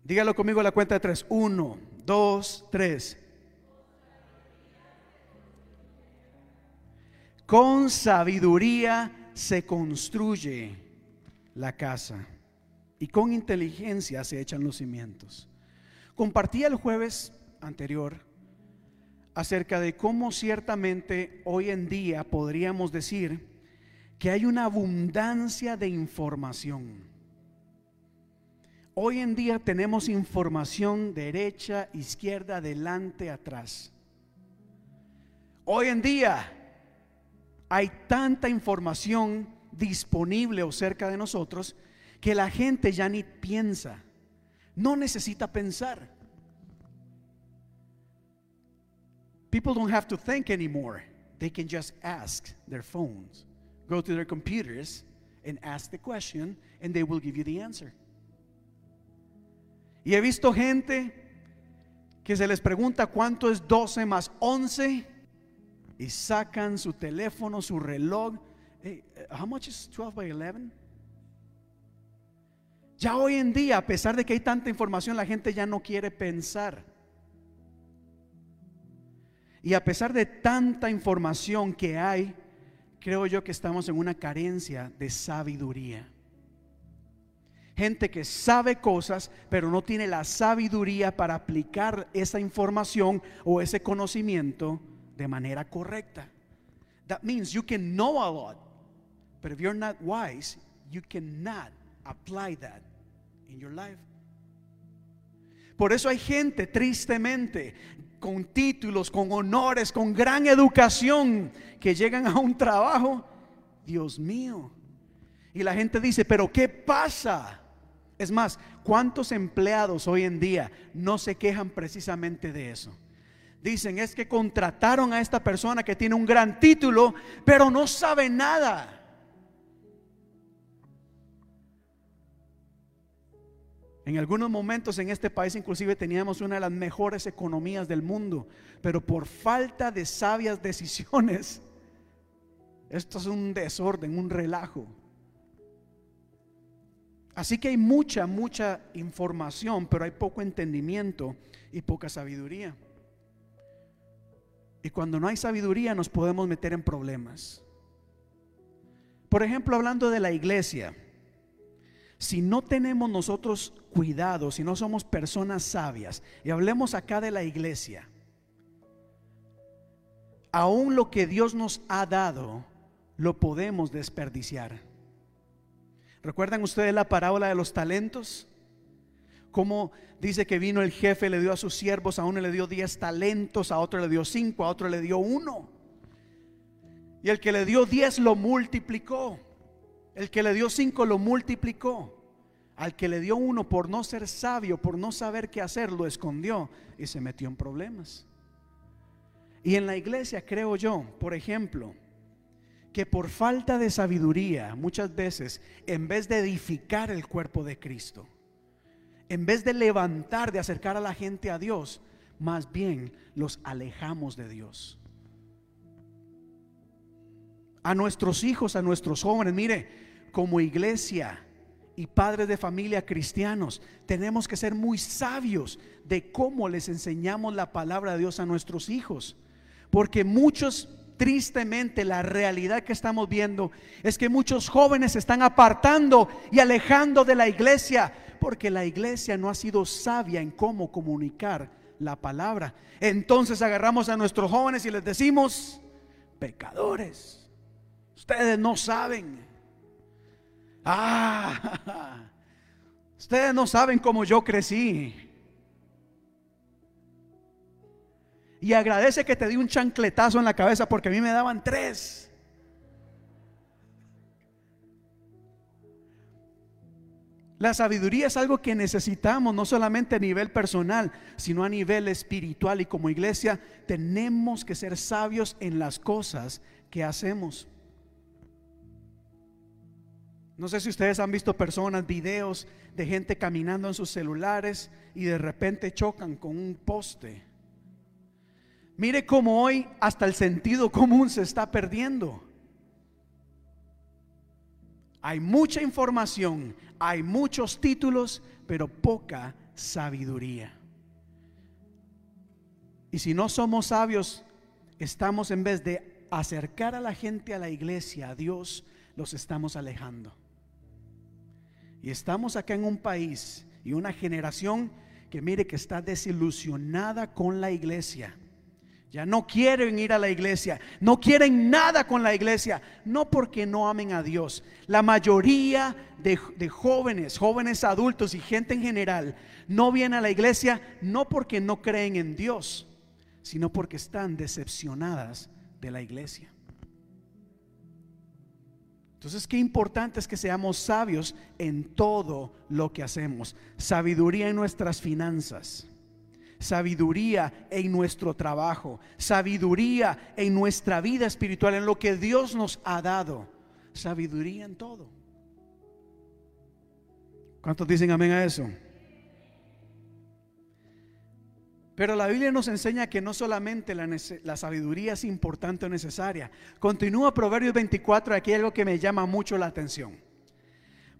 Dígalo conmigo a la cuenta de tres. Uno, dos, tres. Con sabiduría se construye la casa y con inteligencia se echan los cimientos. Compartí el jueves anterior acerca de cómo ciertamente hoy en día podríamos decir que hay una abundancia de información. Hoy en día tenemos información derecha, izquierda, adelante, atrás. Hoy en día hay tanta información disponible o cerca de nosotros que la gente ya ni piensa, no necesita pensar. People don't have to think anymore. They can just ask their phones, go to their computers and ask the question and they will give you the answer. Y he visto gente que se les pregunta cuánto es 12 más 11 y sacan su teléfono, su reloj. Hey, uh, how much is 12 by 11? Ya hoy en día, a pesar de que hay tanta información, la gente ya no quiere pensar. Y a pesar de tanta información que hay, creo yo que estamos en una carencia de sabiduría. Gente que sabe cosas, pero no tiene la sabiduría para aplicar esa información o ese conocimiento de manera correcta. That means you can know a lot, but if you're not wise, you cannot apply that in your life. Por eso hay gente, tristemente, con títulos, con honores, con gran educación, que llegan a un trabajo, Dios mío. Y la gente dice, pero ¿qué pasa? Es más, ¿cuántos empleados hoy en día no se quejan precisamente de eso? Dicen, es que contrataron a esta persona que tiene un gran título, pero no sabe nada. En algunos momentos en este país inclusive teníamos una de las mejores economías del mundo, pero por falta de sabias decisiones, esto es un desorden, un relajo. Así que hay mucha, mucha información, pero hay poco entendimiento y poca sabiduría. Y cuando no hay sabiduría nos podemos meter en problemas. Por ejemplo, hablando de la iglesia, si no tenemos nosotros cuidado, si no somos personas sabias, y hablemos acá de la iglesia, aún lo que Dios nos ha dado, lo podemos desperdiciar. ¿Recuerdan ustedes la parábola de los talentos? Cómo dice que vino el jefe, le dio a sus siervos, a uno le dio diez talentos, a otro le dio cinco, a otro le dio uno. Y el que le dio diez lo multiplicó. El que le dio cinco lo multiplicó. Al que le dio uno por no ser sabio, por no saber qué hacer, lo escondió y se metió en problemas. Y en la iglesia creo yo, por ejemplo, que por falta de sabiduría, muchas veces, en vez de edificar el cuerpo de Cristo, en vez de levantar, de acercar a la gente a Dios, más bien los alejamos de Dios. A nuestros hijos, a nuestros jóvenes, mire, como iglesia y padres de familia cristianos, tenemos que ser muy sabios de cómo les enseñamos la palabra de Dios a nuestros hijos. Porque muchos, tristemente, la realidad que estamos viendo es que muchos jóvenes se están apartando y alejando de la iglesia porque la iglesia no ha sido sabia en cómo comunicar la palabra. Entonces agarramos a nuestros jóvenes y les decimos, pecadores, ustedes no saben. Ah, ustedes no saben cómo yo crecí. Y agradece que te di un chancletazo en la cabeza porque a mí me daban tres. La sabiduría es algo que necesitamos no solamente a nivel personal, sino a nivel espiritual y como iglesia tenemos que ser sabios en las cosas que hacemos. No sé si ustedes han visto personas, videos de gente caminando en sus celulares y de repente chocan con un poste. Mire cómo hoy hasta el sentido común se está perdiendo. Hay mucha información, hay muchos títulos, pero poca sabiduría. Y si no somos sabios, estamos en vez de acercar a la gente a la iglesia, a Dios, los estamos alejando. Y estamos acá en un país y una generación que mire que está desilusionada con la iglesia. Ya no quieren ir a la iglesia, no quieren nada con la iglesia, no porque no amen a Dios. La mayoría de, de, jóvenes, jóvenes adultos y gente en general no viene a la iglesia no porque no creen en Dios, sino porque están decepcionadas de la iglesia. Entonces, qué importante es que seamos sabios en todo lo que hacemos. Sabiduría en nuestras finanzas, sabiduría en nuestro trabajo, sabiduría en nuestra vida espiritual, en lo que Dios nos ha dado. Sabiduría en todo. ¿Cuántos dicen amén a eso? Pero la Biblia nos enseña que no solamente la, sabiduría es importante o necesaria. Continúa Proverbios 24, aquí hay algo que me llama mucho la atención.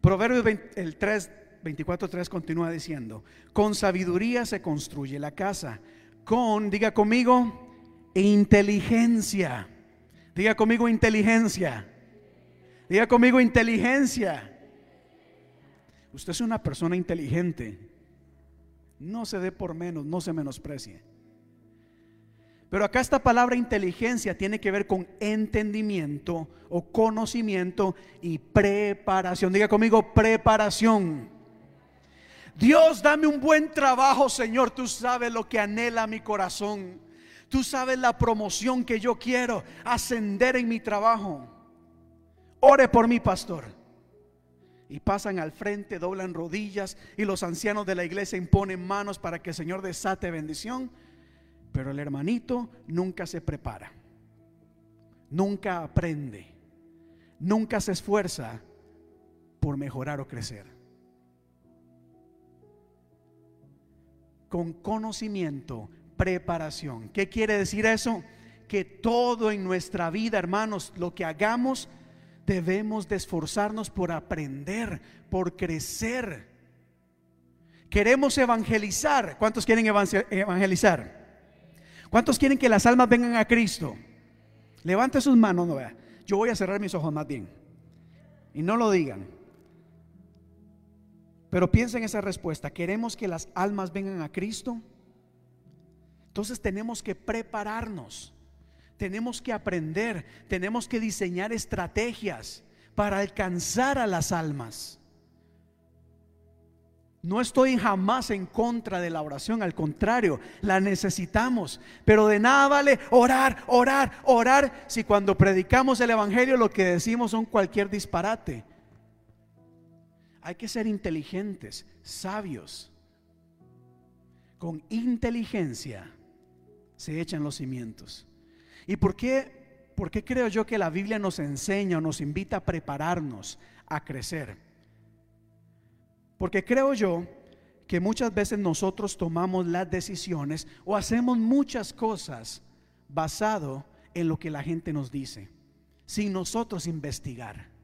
Proverbios 20, el 3, 24, 3 continúa diciendo, con sabiduría se construye la casa, con, diga conmigo, inteligencia. Diga conmigo inteligencia. Diga conmigo inteligencia. Usted es una persona inteligente. No se dé por menos, no se menosprecie. Pero acá esta palabra inteligencia tiene que ver con entendimiento o conocimiento y preparación. Diga conmigo, preparación. Dios, dame un buen trabajo, Señor. Tú sabes lo que anhela mi corazón. Tú sabes la promoción que yo quiero, ascender en mi trabajo. Ore por mi pastor y pasan al frente, doblan rodillas y los ancianos de la iglesia imponen manos para que el Señor desate bendición. Pero el hermanito nunca se prepara, nunca aprende, nunca se esfuerza por mejorar o crecer. Con conocimiento, preparación. ¿Qué quiere decir eso? Que todo en nuestra vida, hermanos, lo que hagamos, debemos de esforzarnos por aprender, por crecer. Queremos evangelizar. ¿Cuántos quieren evangelizar? ¿Cuántos quieren que las almas vengan a Cristo? Levante sus manos, no vea. Yo voy a cerrar mis ojos más bien. Y no lo digan. Pero piensen esa respuesta. ¿Queremos que las almas vengan a Cristo? Entonces tenemos que prepararnos. Tenemos que aprender, tenemos que diseñar estrategias para alcanzar a las almas. No estoy jamás en contra de la oración, al contrario, la necesitamos. Pero de nada vale orar, orar, orar si cuando predicamos el Evangelio lo que decimos son cualquier disparate. Hay que ser inteligentes, sabios. Con inteligencia se echan los cimientos. ¿Y por qué, por qué creo yo que la Biblia nos enseña o nos invita a prepararnos a crecer? Porque creo yo que muchas veces nosotros tomamos las decisiones o hacemos muchas cosas basado en lo que la gente nos dice, sin nosotros investigar.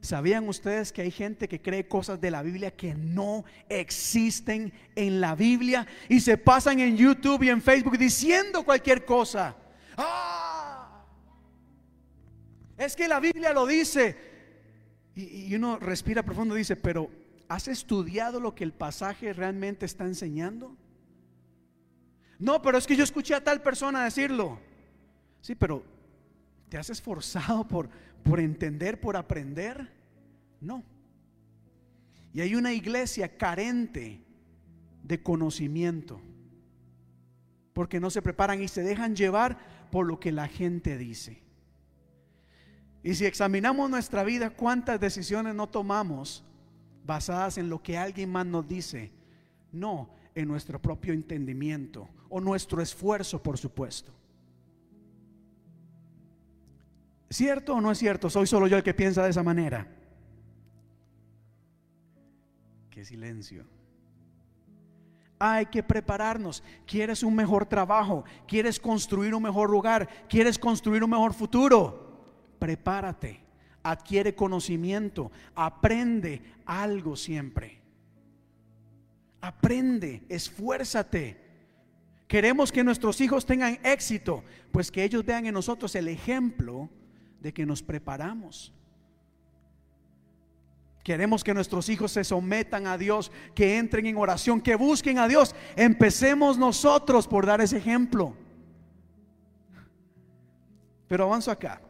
¿Sabían ustedes que hay gente que cree cosas de la Biblia que no existen en la Biblia y se pasan en YouTube y en Facebook diciendo cualquier cosa? ¡Ah! Es que la Biblia lo dice. Y, uno respira profundo y dice, pero ¿has estudiado lo que el pasaje realmente está enseñando? No, pero es que yo escuché a tal persona decirlo. Sí, pero ¿te has esforzado por, por entender, por aprender. No. Y hay una iglesia carente de conocimiento. Porque no se preparan y se dejan llevar por lo que la gente dice. Y si examinamos nuestra vida, ¿cuántas decisiones no tomamos basadas en lo que alguien más nos dice? No en nuestro propio entendimiento o nuestro esfuerzo, por supuesto. ¿Cierto o no es cierto? Soy solo yo el que piensa de esa manera. Qué silencio. Hay que prepararnos. ¿Quieres un mejor trabajo? ¿Quieres construir un mejor lugar? ¿Quieres construir un mejor futuro? Prepárate. Adquiere conocimiento. Aprende algo siempre. Aprende. Esfuérzate. Queremos que nuestros hijos tengan éxito, pues que ellos vean en nosotros el ejemplo de que nos preparamos. Queremos que nuestros hijos se sometan a Dios, que entren en oración, que busquen a Dios. Empecemos nosotros por dar ese ejemplo. Pero avanzo acá.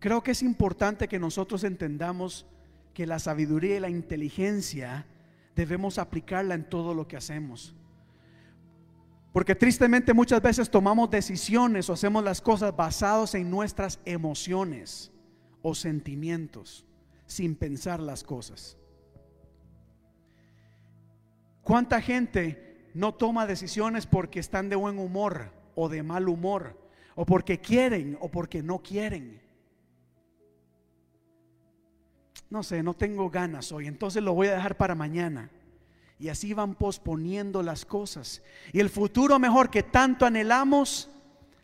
Creo que es importante que nosotros entendamos que la sabiduría y la inteligencia debemos aplicarla en todo lo que hacemos. Porque tristemente muchas veces tomamos decisiones o hacemos las cosas basados en nuestras emociones o sentimientos, sin pensar las cosas. ¿Cuánta gente no toma decisiones porque están de buen humor o de mal humor? O porque quieren o porque no quieren. No sé, no tengo ganas hoy, entonces lo voy a dejar para mañana. Y así van posponiendo las cosas. Y el futuro mejor que tanto anhelamos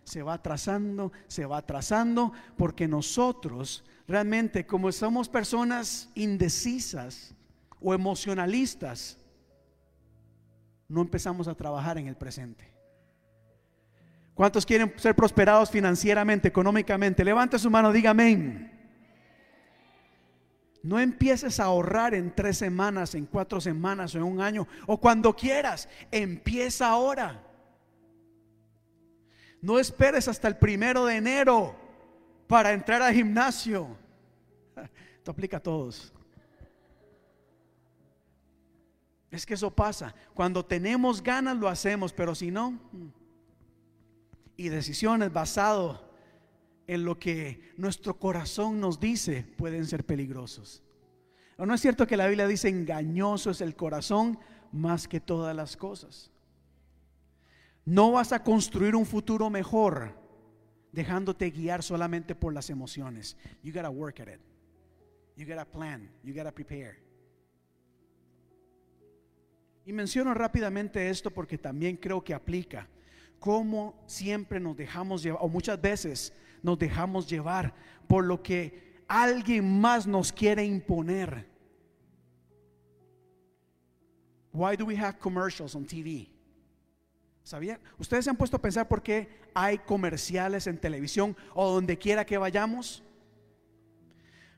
se va atrasando, se va atrasando, porque nosotros realmente como somos personas indecisas o emocionalistas, no empezamos a trabajar en el presente. ¿Cuántos quieren ser prosperados financieramente, económicamente? Levante su mano, diga amén. No empieces a ahorrar en tres semanas, en cuatro semanas o en un año o cuando quieras. Empieza ahora. No esperes hasta el primero de enero para entrar al gimnasio. Esto aplica a todos. Es que eso pasa. Cuando tenemos ganas lo hacemos, pero si no, mm. y decisiones basadas en lo que nuestro corazón nos dice pueden ser peligrosos. ¿O no es cierto que la Biblia dice engañoso es el corazón más que todas las cosas? No vas a construir un futuro mejor dejándote guiar solamente por las emociones. You gotta work at it. You gotta plan. You gotta prepare. Y menciono rápidamente esto porque también creo que aplica. Cómo siempre nos dejamos llevar, o muchas veces nos dejamos llevar por lo que alguien más nos quiere imponer. Why do we have commercials on TV? ¿Sabían? ¿Ustedes se han puesto a pensar por qué hay comerciales en televisión o donde quiera que vayamos?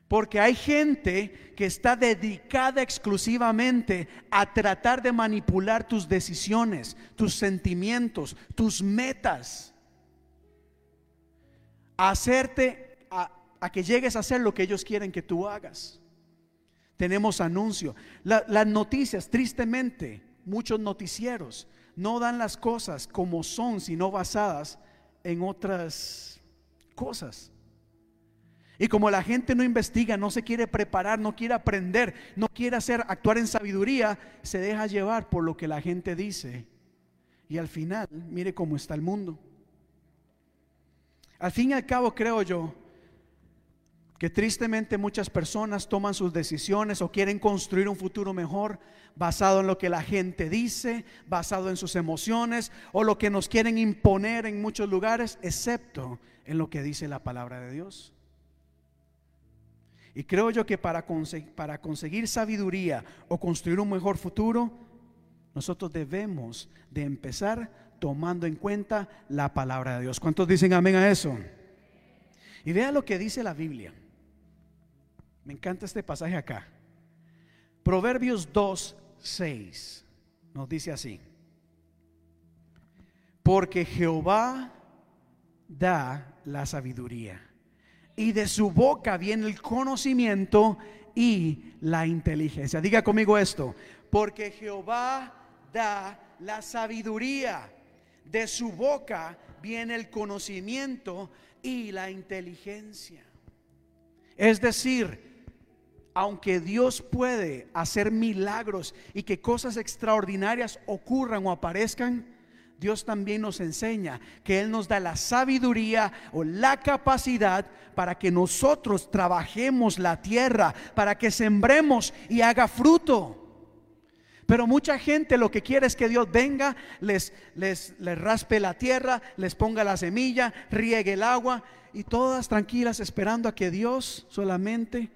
Porque hay gente que está dedicada exclusivamente a tratar de manipular tus decisiones, tus sentimientos, tus metas. Hacerte, a, que llegues a hacer lo que ellos quieren que tú hagas. Tenemos anuncio. La- las noticias, tristemente, muchos noticieros no dan las cosas como son, sino basadas en otras cosas. Y como la gente no investiga, no se quiere preparar, no quiere aprender, no quiere hacer actuar en sabiduría, se deja llevar por lo que la gente dice. Y al final, mire cómo está el mundo. Al fin y al cabo, creo yo, que tristemente muchas personas toman sus decisiones o quieren construir un futuro mejor basado en lo que la gente dice, basado en sus emociones o lo que nos quieren imponer en muchos lugares, excepto en lo que dice la palabra de Dios. Y creo yo que para, conse- para conseguir sabiduría o construir un mejor futuro, nosotros debemos de empezar tomando en cuenta la palabra de Dios. ¿Cuántos dicen amén a eso? Y vea lo que dice la Biblia. Me encanta este pasaje acá. Proverbios 2, 6 nos dice así. Porque Jehová da la sabiduría y de su boca viene el conocimiento y la inteligencia. Diga conmigo esto, porque Jehová da la sabiduría, de su boca viene el conocimiento y la inteligencia. Es decir, aunque Dios puede hacer milagros y que cosas extraordinarias ocurran o aparezcan, Dios también nos enseña que Él nos da la sabiduría o la capacidad para que nosotros trabajemos la tierra, para que sembremos y haga fruto. Pero mucha gente lo que quiere es que Dios venga, les, les, les raspe la tierra, les ponga la semilla, riegue el agua y todas tranquilas esperando a que Dios solamente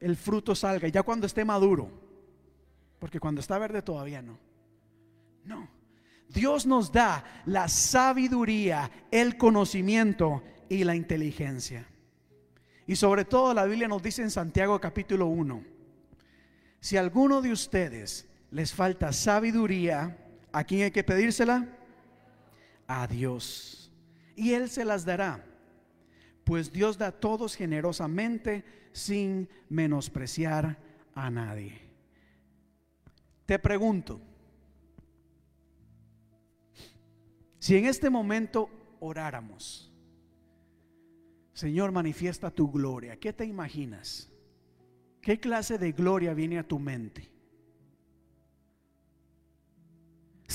el fruto salga, ya cuando esté maduro, porque cuando está verde todavía no. No, Dios nos da la sabiduría, el conocimiento y la inteligencia. Y sobre todo la Biblia nos dice en Santiago capítulo 1, si alguno de ustedes les falta sabiduría, ¿a quién hay que pedírsela? A Dios. Y Él se las dará. Pues Dios da a todos generosamente sin menospreciar a nadie. Te pregunto, si en este momento oráramos, Señor, manifiesta tu gloria, ¿qué te imaginas? ¿Qué clase de gloria viene a tu mente?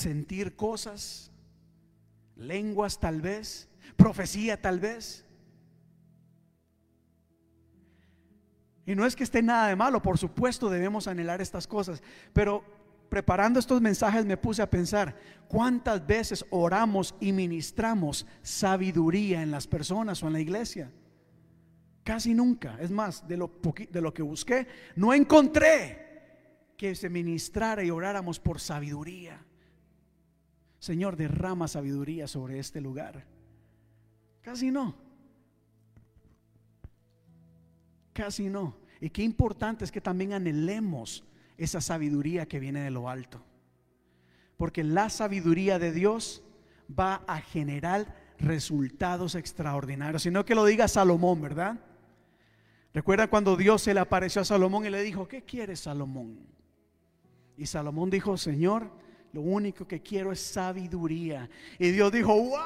Sentir cosas, lenguas tal vez, profecía tal vez. Y no es que esté nada de malo, por supuesto debemos anhelar estas cosas, pero preparando estos mensajes me puse a pensar cuántas veces oramos y ministramos sabiduría en las personas o en la iglesia. Casi nunca. Es más, de lo, de lo que busqué, no encontré que se ministrara y oráramos por sabiduría. Señor, derrama sabiduría sobre este lugar. Casi no. Casi no. Y qué importante es que también anhelemos esa sabiduría que viene de lo alto. Porque la sabiduría de Dios va a generar resultados extraordinarios. Sino que lo diga Salomón, ¿verdad? Recuerda cuando Dios se le apareció a Salomón y le dijo, ¿qué quieres Salomón? Y Salomón dijo, Señor, lo único que quiero es sabiduría. Y Dios dijo, wow,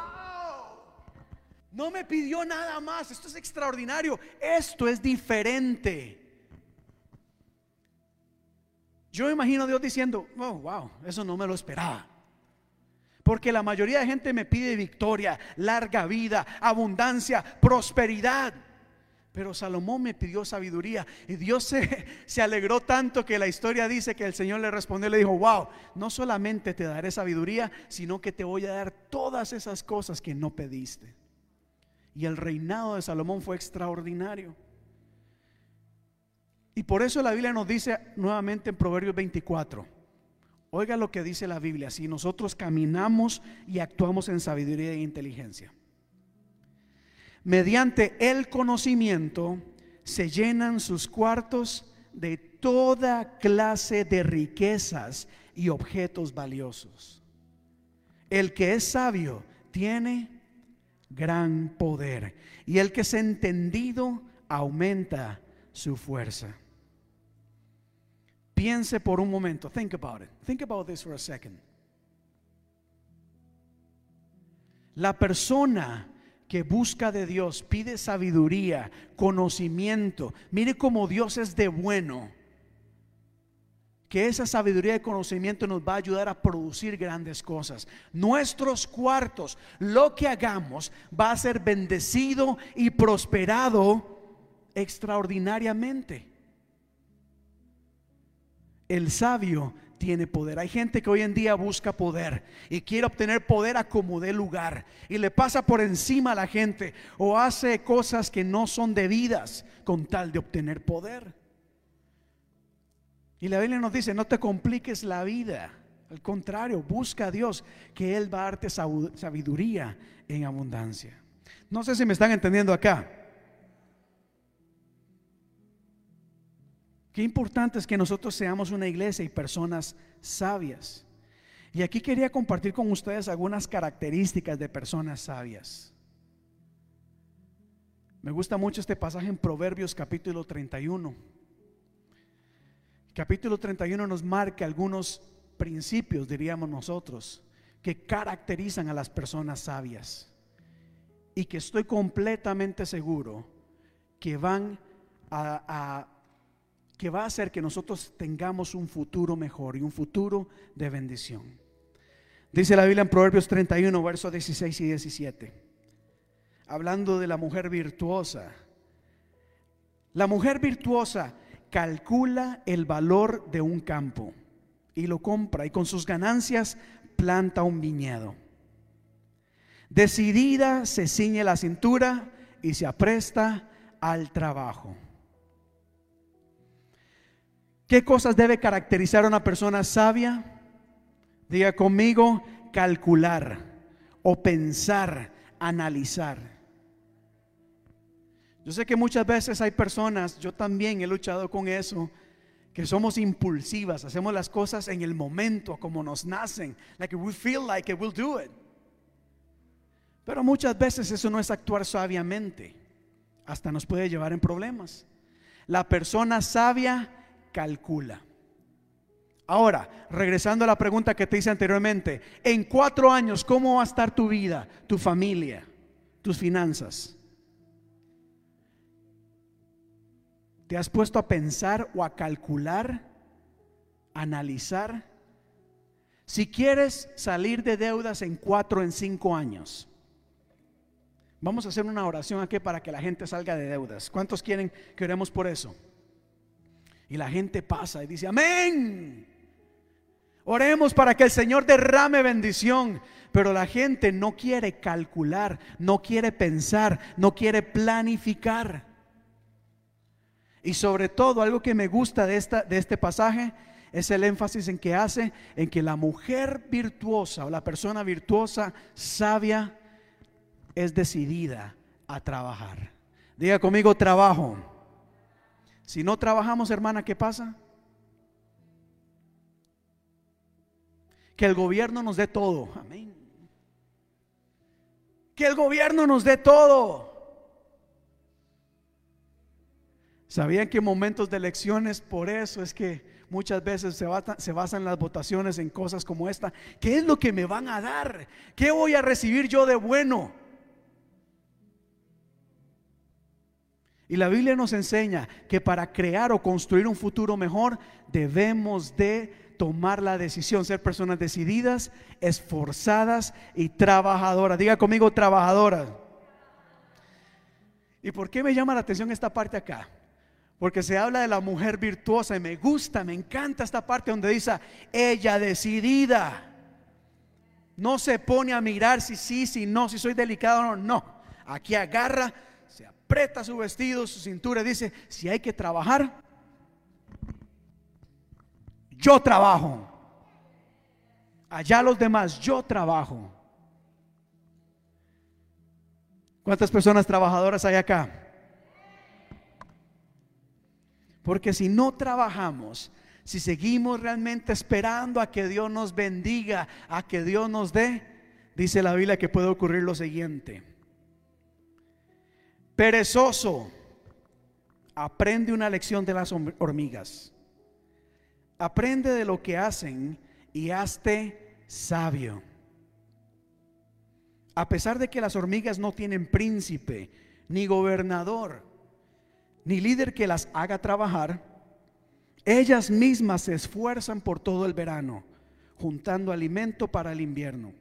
no me pidió nada más, esto es extraordinario, esto es diferente. Yo imagino a Dios diciendo, oh, wow, eso no me lo esperaba. Porque la mayoría de gente me pide victoria, larga vida, abundancia, prosperidad. Pero Salomón me pidió sabiduría y Dios se, se, alegró tanto que la historia dice que el Señor le respondió y le dijo, wow, no solamente te daré sabiduría, sino que te voy a dar todas esas cosas que no pediste. Y el reinado de Salomón fue extraordinario. Y por eso la Biblia nos dice nuevamente en Proverbios 24, oiga lo que dice la Biblia, si nosotros caminamos y actuamos en sabiduría e inteligencia. Mediante el conocimiento se llenan sus cuartos de toda clase de riquezas y objetos valiosos. El que es sabio tiene gran poder y el que es entendido aumenta su fuerza. Piense por un momento. Think about it. Think about this for a second. La persona que busca de Dios pide sabiduría, conocimiento. Mire cómo Dios es de bueno. Que esa sabiduría y conocimiento nos va a ayudar a producir grandes cosas. Nuestros cuartos, lo que hagamos, va a ser bendecido y prosperado extraordinariamente. El sabio tiene poder. Hay gente que hoy en día busca poder y quiere obtener poder a como dé lugar y le pasa por encima a la gente o hace cosas que no son debidas con tal de obtener poder. Y la Biblia nos dice, no te compliques la vida. Al contrario, busca a Dios que Él va a darte sabiduría en abundancia. No sé si me están entendiendo acá. Qué importante es que nosotros seamos una iglesia y personas sabias. Y aquí quería compartir con ustedes algunas características de personas sabias. Me gusta mucho este pasaje en Proverbios capítulo 31. Capítulo 31 nos marca algunos principios, diríamos nosotros, que caracterizan a las personas sabias y que estoy completamente seguro que van a, a que va a hacer que nosotros tengamos un futuro mejor y un futuro de bendición. Dice la Biblia en Proverbios 31, versos 16 y 17, hablando de la mujer virtuosa. La mujer virtuosa calcula el valor de un campo y lo compra y con sus ganancias planta un viñedo. Decidida se ciñe la cintura y se apresta al trabajo. ¿Qué cosas debe caracterizar a una persona sabia? Diga conmigo, calcular o pensar, analizar. Yo sé que muchas veces hay personas, yo también he luchado con eso, que somos impulsivas, hacemos las cosas en el momento, como nos nacen, like we feel like it, we'll do it. Pero muchas veces eso no es actuar sabiamente, hasta nos puede llevar en problemas. La persona sabia calcula. Ahora, regresando a la pregunta que te hice anteriormente, en cuatro años, ¿cómo va a estar tu vida, tu familia, tus finanzas? ¿Te has puesto a pensar o a calcular, analizar? Si quieres salir de deudas en cuatro, en cinco años, vamos a hacer una oración aquí para que la gente salga de deudas. ¿Cuántos quieren que oremos por eso? Y la gente pasa y dice, amén. Oremos para que el Señor derrame bendición. Pero la gente no quiere calcular, no quiere pensar, no quiere planificar. Y sobre todo, algo que me gusta de, esta, de este pasaje es el énfasis en que hace en que la mujer virtuosa o la persona virtuosa, sabia, es decidida a trabajar. Diga conmigo, trabajo. Si no trabajamos, hermana, ¿qué pasa? Que el gobierno nos dé todo. Amén. Que el gobierno nos dé todo. ¿Sabían que en momentos de elecciones, por eso es que muchas veces se, se basan las votaciones en cosas como esta? ¿Qué es lo que me van a dar? ¿Qué voy a recibir yo de bueno? Y la Biblia nos enseña que para crear o construir un futuro mejor debemos de tomar la decisión, ser personas decididas, esforzadas y trabajadoras. Diga conmigo, trabajadoras. ¿Y por qué me llama la atención esta parte acá? Porque se habla de la mujer virtuosa y me gusta, me encanta esta parte donde dice, ella decidida. No se pone a mirar si sí, si no, si soy delicado o no. No, aquí agarra, se aprieta su vestido, su cintura y dice, si hay que trabajar, yo trabajo. Allá los demás, yo trabajo. ¿Cuántas personas trabajadoras hay acá? Porque si no trabajamos, si seguimos realmente esperando a que Dios nos bendiga, a que Dios nos dé, dice la Biblia que puede ocurrir lo siguiente. Perezoso, aprende una lección de las hormigas. Aprende de lo que hacen y hazte sabio. A pesar de que las hormigas no tienen príncipe, ni gobernador, ni líder que las haga trabajar, ellas mismas se esfuerzan por todo el verano, juntando alimento para el invierno.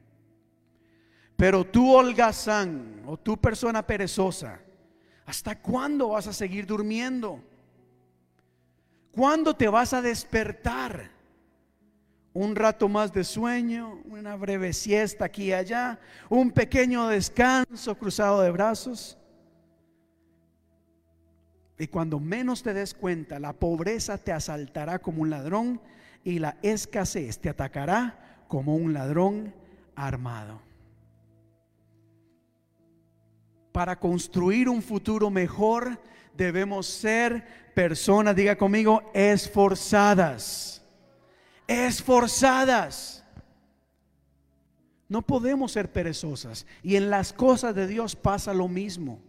Pero tú, holgazán, o tú persona perezosa, ¿hasta cuándo vas a seguir durmiendo? ¿Cuándo te vas a despertar? Un rato más de sueño, una breve siesta aquí y allá, un pequeño descanso cruzado de brazos. Y cuando menos te des cuenta, la pobreza te asaltará como un ladrón y la escasez te atacará como un ladrón armado. Para construir un futuro mejor debemos ser personas, diga conmigo, esforzadas. Esforzadas. No podemos ser perezosas. Y en las cosas de Dios pasa lo mismo.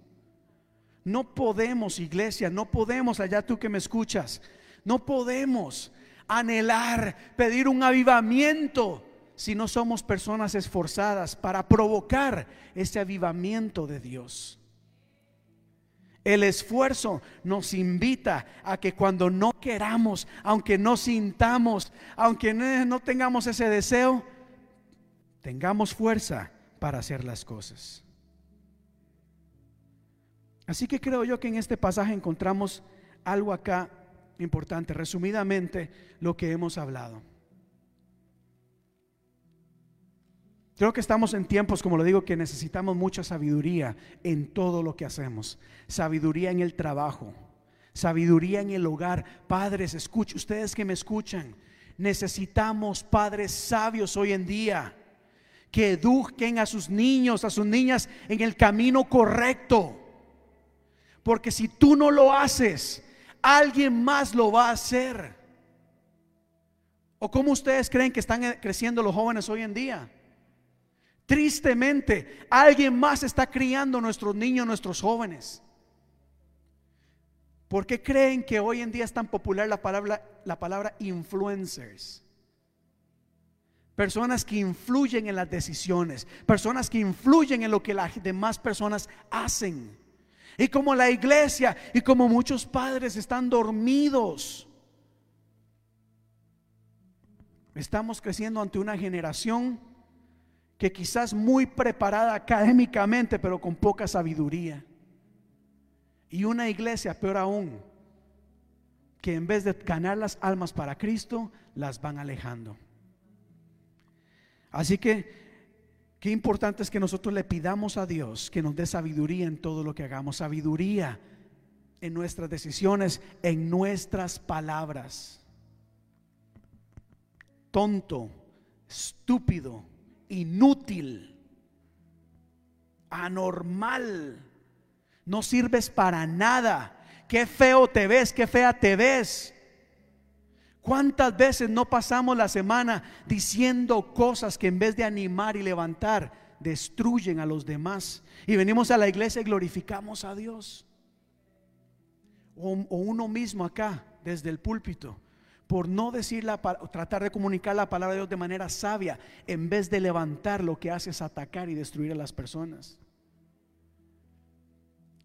No podemos, iglesia, no podemos, allá tú que me escuchas, no podemos anhelar, pedir un avivamiento si no somos personas esforzadas para provocar ese avivamiento de Dios. El esfuerzo nos invita a que cuando no queramos, aunque no sintamos, aunque no tengamos ese deseo, tengamos fuerza para hacer las cosas. Así que creo yo que en este pasaje encontramos algo acá importante, resumidamente lo que hemos hablado. Creo que estamos en tiempos, como lo digo, que necesitamos mucha sabiduría en todo lo que hacemos. Sabiduría en el trabajo, sabiduría en el hogar. Padres, escuchen, ustedes que me escuchan, necesitamos padres sabios hoy en día que eduquen a sus niños, a sus niñas en el camino correcto. Porque si tú no lo haces, alguien más lo va a hacer. ¿O cómo ustedes creen que están eh, creciendo los jóvenes hoy en día? Tristemente, alguien más está criando a nuestros niños, nuestros jóvenes. ¿Por qué creen que hoy en día es tan popular la palabra, la palabra influencers? Personas que influyen en las decisiones, personas que influyen en lo que las demás personas hacen. Y como la iglesia y como muchos padres están dormidos, estamos creciendo ante una generación que quizás muy preparada académicamente, pero con poca sabiduría. Y una iglesia, peor aún, que en vez de ganar las almas para Cristo, las van alejando. Así que, qué importante es que nosotros le pidamos a Dios que nos dé sabiduría en todo lo que hagamos, sabiduría en nuestras decisiones, en nuestras palabras. Tonto, estúpido, inútil, anormal, no sirves para nada. Qué feo te ves, qué fea te ves. ¿Cuántas veces no pasamos la semana diciendo cosas que en vez de animar y levantar, destruyen a los demás? Y venimos a la iglesia y glorificamos a Dios. O, o uno mismo acá, desde el púlpito, por no decir la, tratar de comunicar la palabra de Dios de manera sabia, en vez de levantar lo que hace es atacar y destruir a las personas.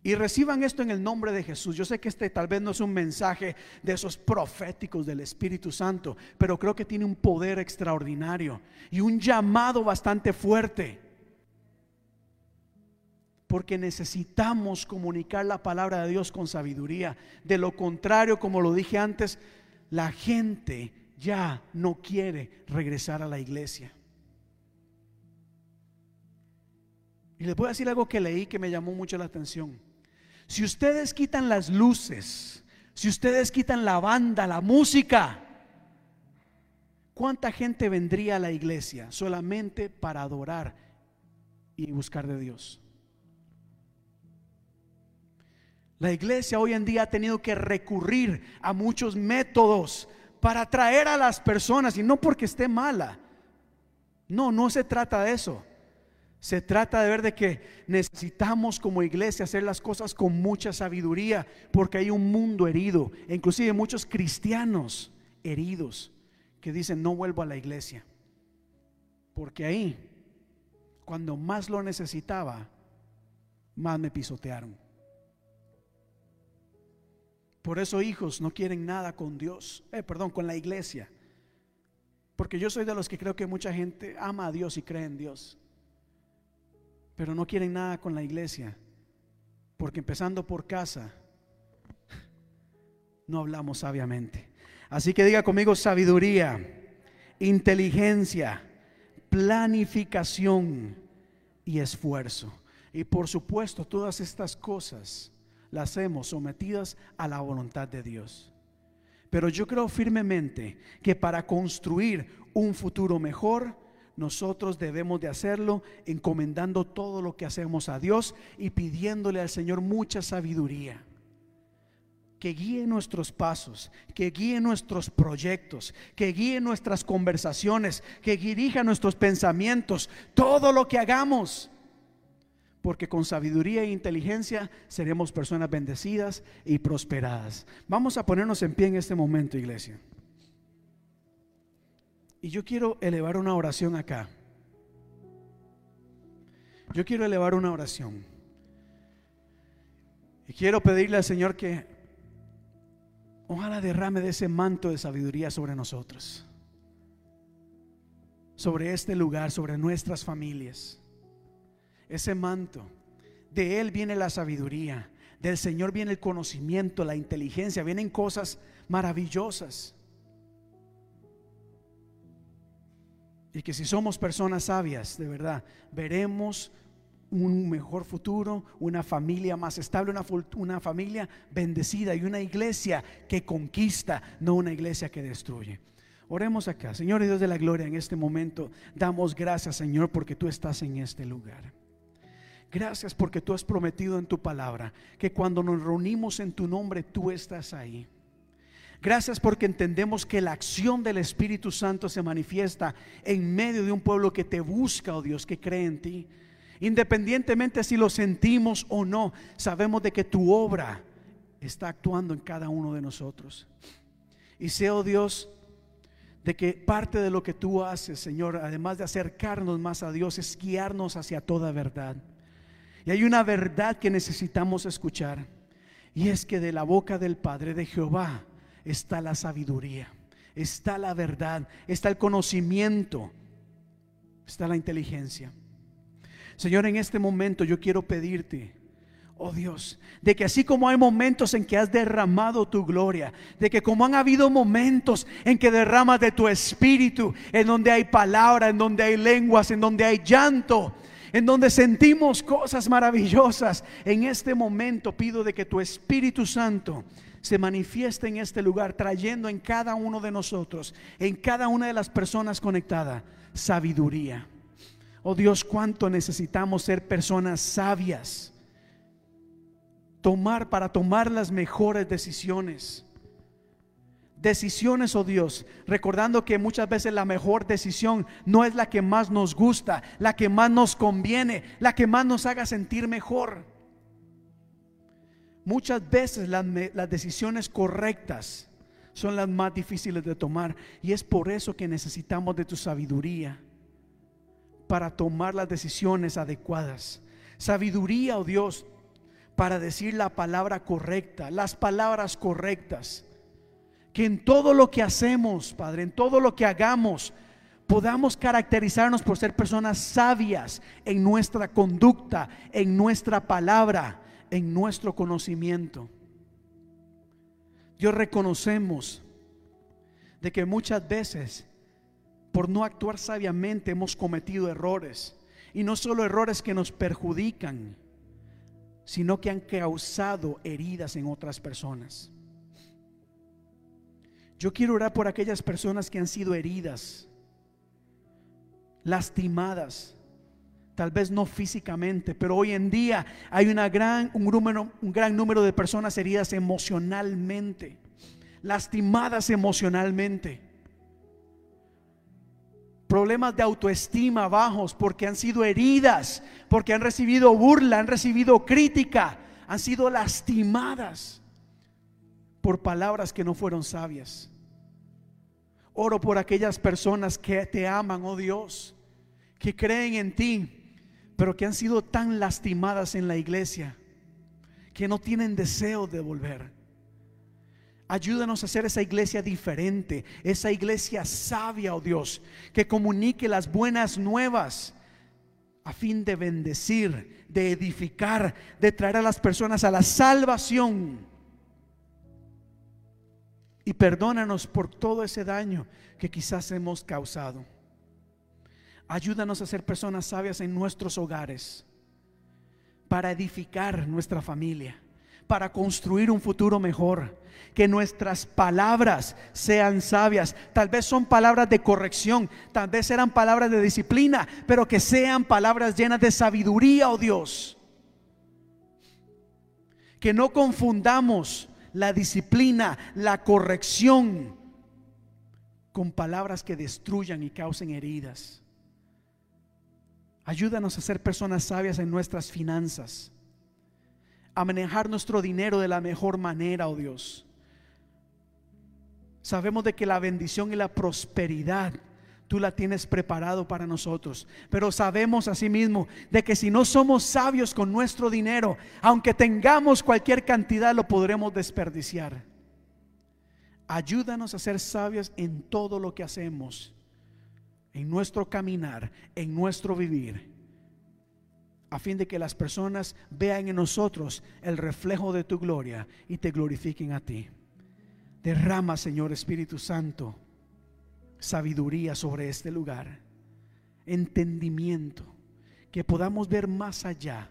Y reciban esto en el nombre de Jesús. Yo sé que este tal vez no es un mensaje de esos proféticos del Espíritu Santo, pero creo que tiene un poder extraordinario y un llamado bastante fuerte. Porque necesitamos comunicar la palabra de Dios con sabiduría. De lo contrario, como lo dije antes, la gente ya no quiere regresar a la iglesia. Y les voy a decir algo que leí que me llamó mucho la atención. Si ustedes quitan las luces, si ustedes quitan la banda, la música, ¿cuánta gente vendría a la iglesia solamente para adorar y buscar de Dios? La iglesia hoy en día ha tenido que recurrir a muchos métodos para atraer a las personas y no porque esté mala. No, no se trata de eso. Se trata de ver de que necesitamos como iglesia hacer las cosas con mucha sabiduría, porque hay un mundo herido, e inclusive muchos cristianos heridos que dicen no vuelvo a la iglesia, porque ahí, cuando más lo necesitaba, más me pisotearon. Por eso hijos no quieren nada con Dios, eh, perdón, con la iglesia, porque yo soy de los que creo que mucha gente ama a Dios y cree en Dios pero no quieren nada con la iglesia, porque empezando por casa, no hablamos sabiamente. Así que diga conmigo sabiduría, inteligencia, planificación y esfuerzo. Y por supuesto, todas estas cosas las hemos sometidas a la voluntad de Dios. Pero yo creo firmemente que para construir un futuro mejor, nosotros debemos de hacerlo encomendando todo lo que hacemos a Dios y pidiéndole al Señor mucha sabiduría. Que guíe nuestros pasos, que guíe nuestros proyectos, que guíe nuestras conversaciones, que dirija nuestros pensamientos, todo lo que hagamos. Porque con sabiduría e inteligencia seremos personas bendecidas y prosperadas. Vamos a ponernos en pie en este momento, iglesia. Y yo quiero elevar una oración acá. Yo quiero elevar una oración. Y quiero pedirle al Señor que ojalá derrame de ese manto de sabiduría sobre nosotros. Sobre este lugar, sobre nuestras familias. Ese manto. De Él viene la sabiduría. Del Señor viene el conocimiento, la inteligencia. Vienen cosas maravillosas. Y que si somos personas sabias, de verdad, veremos un mejor futuro, una familia más estable, una, familia bendecida y una iglesia que conquista, no una iglesia que destruye. Oremos acá. Señor y Dios de la gloria, en este momento damos gracias, Señor, porque tú estás en este lugar. Gracias porque tú has prometido en tu palabra que cuando nos reunimos en tu nombre, tú estás ahí. Gracias porque entendemos que la acción del Espíritu Santo se manifiesta en medio de un pueblo que te busca, oh Dios, que cree en ti. Independientemente si lo sentimos o no, sabemos de que tu obra está actuando en cada uno de nosotros. Y sé, oh Dios, de que parte de lo que tú haces, Señor, además de acercarnos más a Dios, es guiarnos hacia toda verdad. Y hay una verdad que necesitamos escuchar. Y es que de la boca del Padre de Jehová está la sabiduría, está la verdad, está el conocimiento, está la inteligencia. Señor, en este momento yo quiero pedirte, oh Dios, de que así como hay momentos en que has derramado tu gloria, de que como han habido momentos en que derramas de tu espíritu, en donde hay palabra, en donde hay lenguas, en donde hay llanto, en donde sentimos cosas maravillosas, en este momento pido de que tu Espíritu Santo se manifieste en este lugar, trayendo en cada uno de nosotros, en cada una de las personas conectadas, sabiduría. Oh Dios, cuánto necesitamos ser personas sabias, tomar para tomar las mejores decisiones. Decisiones, oh Dios, recordando que muchas veces la mejor decisión no es la que más nos gusta, la que más nos conviene, la que más nos haga sentir mejor. Muchas veces las, las decisiones correctas son las más difíciles de tomar y es por eso que necesitamos de tu sabiduría para tomar las decisiones adecuadas. Sabiduría, oh Dios, para decir la palabra correcta, las palabras correctas. Que en todo lo que hacemos, Padre, en todo lo que hagamos, podamos caracterizarnos por ser personas sabias en nuestra conducta, en nuestra palabra, en nuestro conocimiento. Dios reconocemos de que muchas veces por no actuar sabiamente hemos cometido errores. Y no solo errores que nos perjudican, sino que han causado heridas en otras personas. Yo quiero orar por aquellas personas que han sido heridas, lastimadas, tal vez no físicamente, pero hoy en día hay una gran, un, un gran número de personas heridas emocionalmente, lastimadas emocionalmente problemas de autoestima bajos porque han sido heridas, porque han recibido burla, han recibido crítica, han sido lastimadas por palabras que no fueron sabias. Oro por aquellas personas que te aman, oh Dios, que creen en ti, pero que han sido tan lastimadas en la iglesia, que no tienen deseo de volver. Ayúdanos a hacer esa iglesia diferente, esa iglesia sabia, oh Dios, que comunique las buenas nuevas a fin de bendecir, de edificar, de traer a las personas a la salvación. Y perdónanos por todo ese daño que quizás hemos causado. Ayúdanos a ser personas sabias en nuestros hogares, para edificar nuestra familia para construir un futuro mejor. Que nuestras palabras sean sabias. Tal vez son palabras de corrección, tal vez eran palabras de disciplina, pero que sean palabras llenas de sabiduría, oh Dios. Que no confundamos la disciplina, la corrección con palabras que destruyan y causen heridas. Ayúdanos a ser personas sabias en nuestras finanzas a manejar nuestro dinero de la mejor manera, oh Dios. Sabemos de que la bendición y la prosperidad tú la tienes preparado para nosotros, pero sabemos asimismo de que si no somos sabios con nuestro dinero, aunque tengamos cualquier cantidad, lo podremos desperdiciar. Ayúdanos a ser sabios en todo lo que hacemos, en nuestro caminar, en nuestro vivir a fin de que las personas vean en nosotros el reflejo de tu gloria y te glorifiquen a ti. Derrama, Señor Espíritu Santo, sabiduría sobre este lugar, entendimiento, que podamos ver más allá.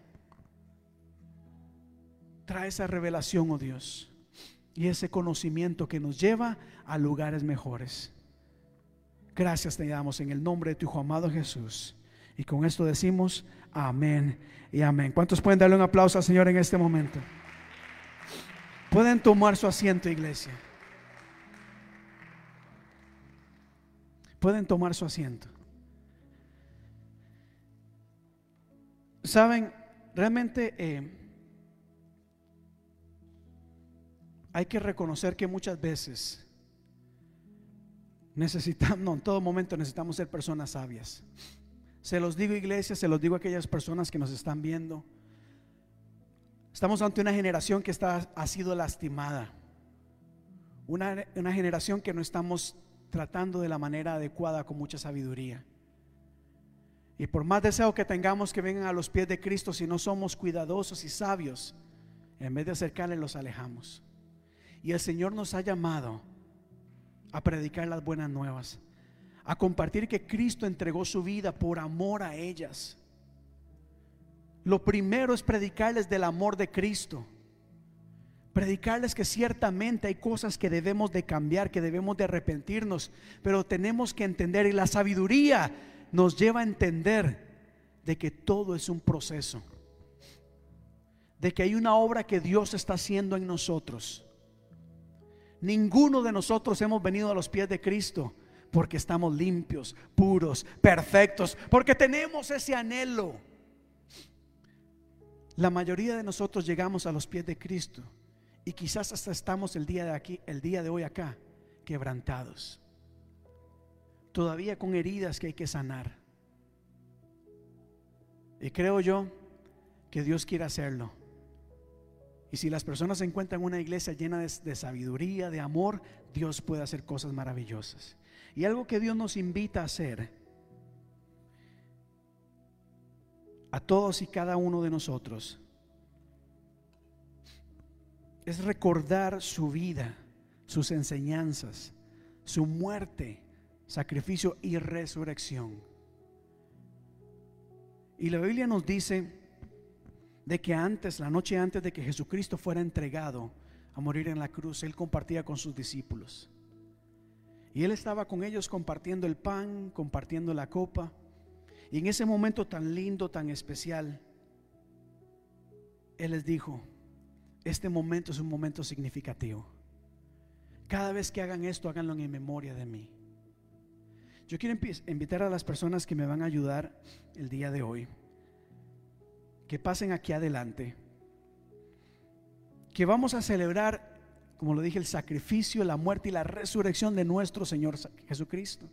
Trae esa revelación, oh Dios, y ese conocimiento que nos lleva a lugares mejores. Gracias te damos en el nombre de tu Hijo amado Jesús. Y con esto decimos amén y amén. ¿Cuántos pueden darle un aplauso al Señor en este momento? Pueden tomar su asiento, iglesia. Pueden tomar su asiento. Saben, realmente eh, hay que reconocer que muchas veces necesitamos, no, en todo momento necesitamos ser personas sabias. Se los digo iglesia, se los digo a aquellas personas que nos están viendo. Estamos ante una generación que está, ha sido lastimada. Una, una generación que no estamos tratando de la manera adecuada con mucha sabiduría. Y por más deseo que tengamos que vengan a los pies de Cristo, si no somos cuidadosos y sabios, en vez de acercarles los alejamos. Y el Señor nos ha llamado a predicar las buenas nuevas, a compartir que Cristo entregó su vida por amor a ellas. Lo primero es predicarles del amor de Cristo. Predicarles que ciertamente hay cosas que debemos de cambiar, que debemos de arrepentirnos, pero tenemos que entender y la sabiduría nos lleva a entender de que todo es un proceso, de que hay una obra que Dios está haciendo en nosotros. Ninguno de nosotros hemos venido a los pies de Cristo porque estamos limpios, puros, perfectos, porque tenemos ese anhelo. La mayoría de nosotros llegamos a los pies de Cristo y quizás hasta estamos el día de aquí, el día de hoy acá, quebrantados. Todavía con heridas que hay que sanar. Y creo yo que Dios quiere hacerlo. Y si las personas encuentran en una iglesia llena de, sabiduría, de amor, Dios puede hacer cosas maravillosas. Y algo que Dios nos invita a hacer, a todos y cada uno de nosotros, es recordar su vida, sus enseñanzas, su muerte, sacrificio y resurrección. Y la Biblia nos dice de que antes, la noche antes de que Jesucristo fuera entregado a morir en la cruz, Él compartía con sus discípulos. Y Él estaba con ellos compartiendo el pan, compartiendo la copa. Y en ese momento tan lindo, tan especial, Él les dijo, este momento es un momento significativo. Cada vez que hagan esto, háganlo en memoria de mí. Yo quiero invitar a las personas que me van a ayudar el día de hoy, que pasen aquí adelante, que vamos a celebrar, como lo dije, el sacrificio, la muerte y la resurrección de nuestro Señor Jesucristo.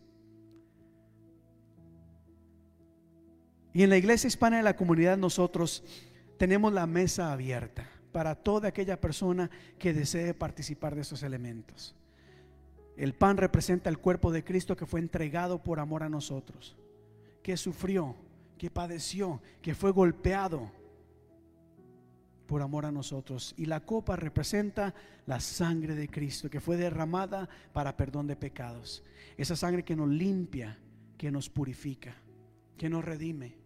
Y en la iglesia hispana de la comunidad nosotros tenemos la mesa abierta para toda aquella persona que desee participar de esos elementos. El pan representa el cuerpo de Cristo que fue entregado por amor a nosotros, que sufrió, que padeció, que fue golpeado por amor a nosotros. Y la copa representa la sangre de Cristo que fue derramada para perdón de pecados. Esa sangre que nos limpia, que nos purifica, que nos redime.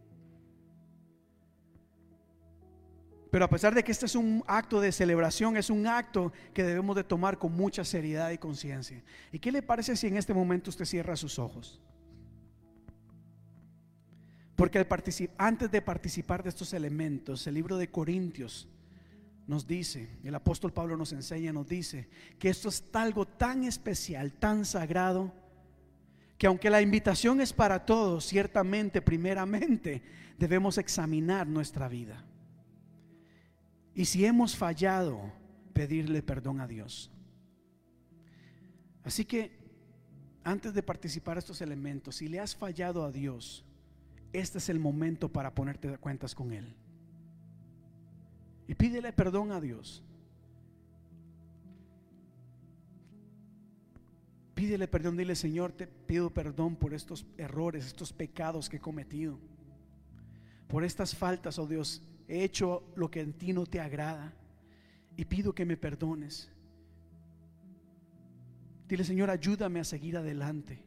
Pero a pesar de que este es un acto de celebración, es un acto que debemos de tomar con mucha seriedad y conciencia. ¿Y qué le parece si en este momento usted cierra sus ojos? Porque antes de participar de estos elementos, el libro de Corintios nos dice, el apóstol Pablo nos enseña, nos dice, que esto es algo tan especial, tan sagrado, que aunque la invitación es para todos, ciertamente, primeramente, debemos examinar nuestra vida. Y si hemos fallado, pedirle perdón a Dios. Así que antes de participar estos elementos, si le has fallado a Dios, este es el momento para ponerte de cuentas con Él. Y pídele perdón a Dios. Pídele perdón, dile Señor, te pido perdón por estos errores, estos pecados que he cometido. Por estas faltas, oh Dios, he hecho lo que en ti no te agrada y pido que me perdones. Dile, Señor, ayúdame a seguir adelante.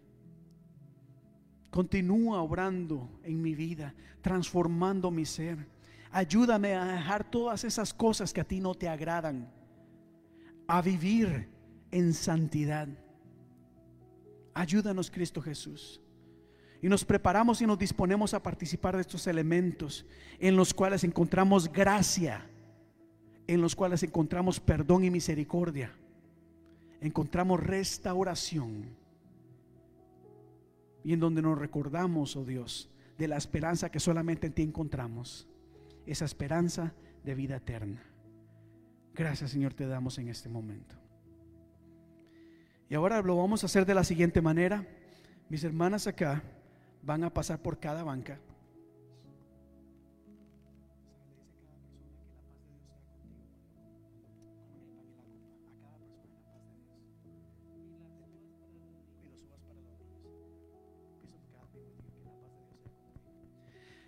Continúa obrando en mi vida, transformando mi ser. Ayúdame a dejar todas esas cosas que a ti no te agradan, a vivir en santidad, Ayúdanos, Cristo Jesús. Y nos preparamos y nos disponemos a participar de estos elementos en los cuales encontramos gracia, en los cuales encontramos perdón y misericordia, encontramos restauración y en donde nos recordamos, oh Dios, de la esperanza que solamente en ti encontramos, esa esperanza de vida eterna. Gracias Señor te damos en este momento. Y ahora lo vamos a hacer de la siguiente manera. Mis hermanas acá van a pasar por cada banca.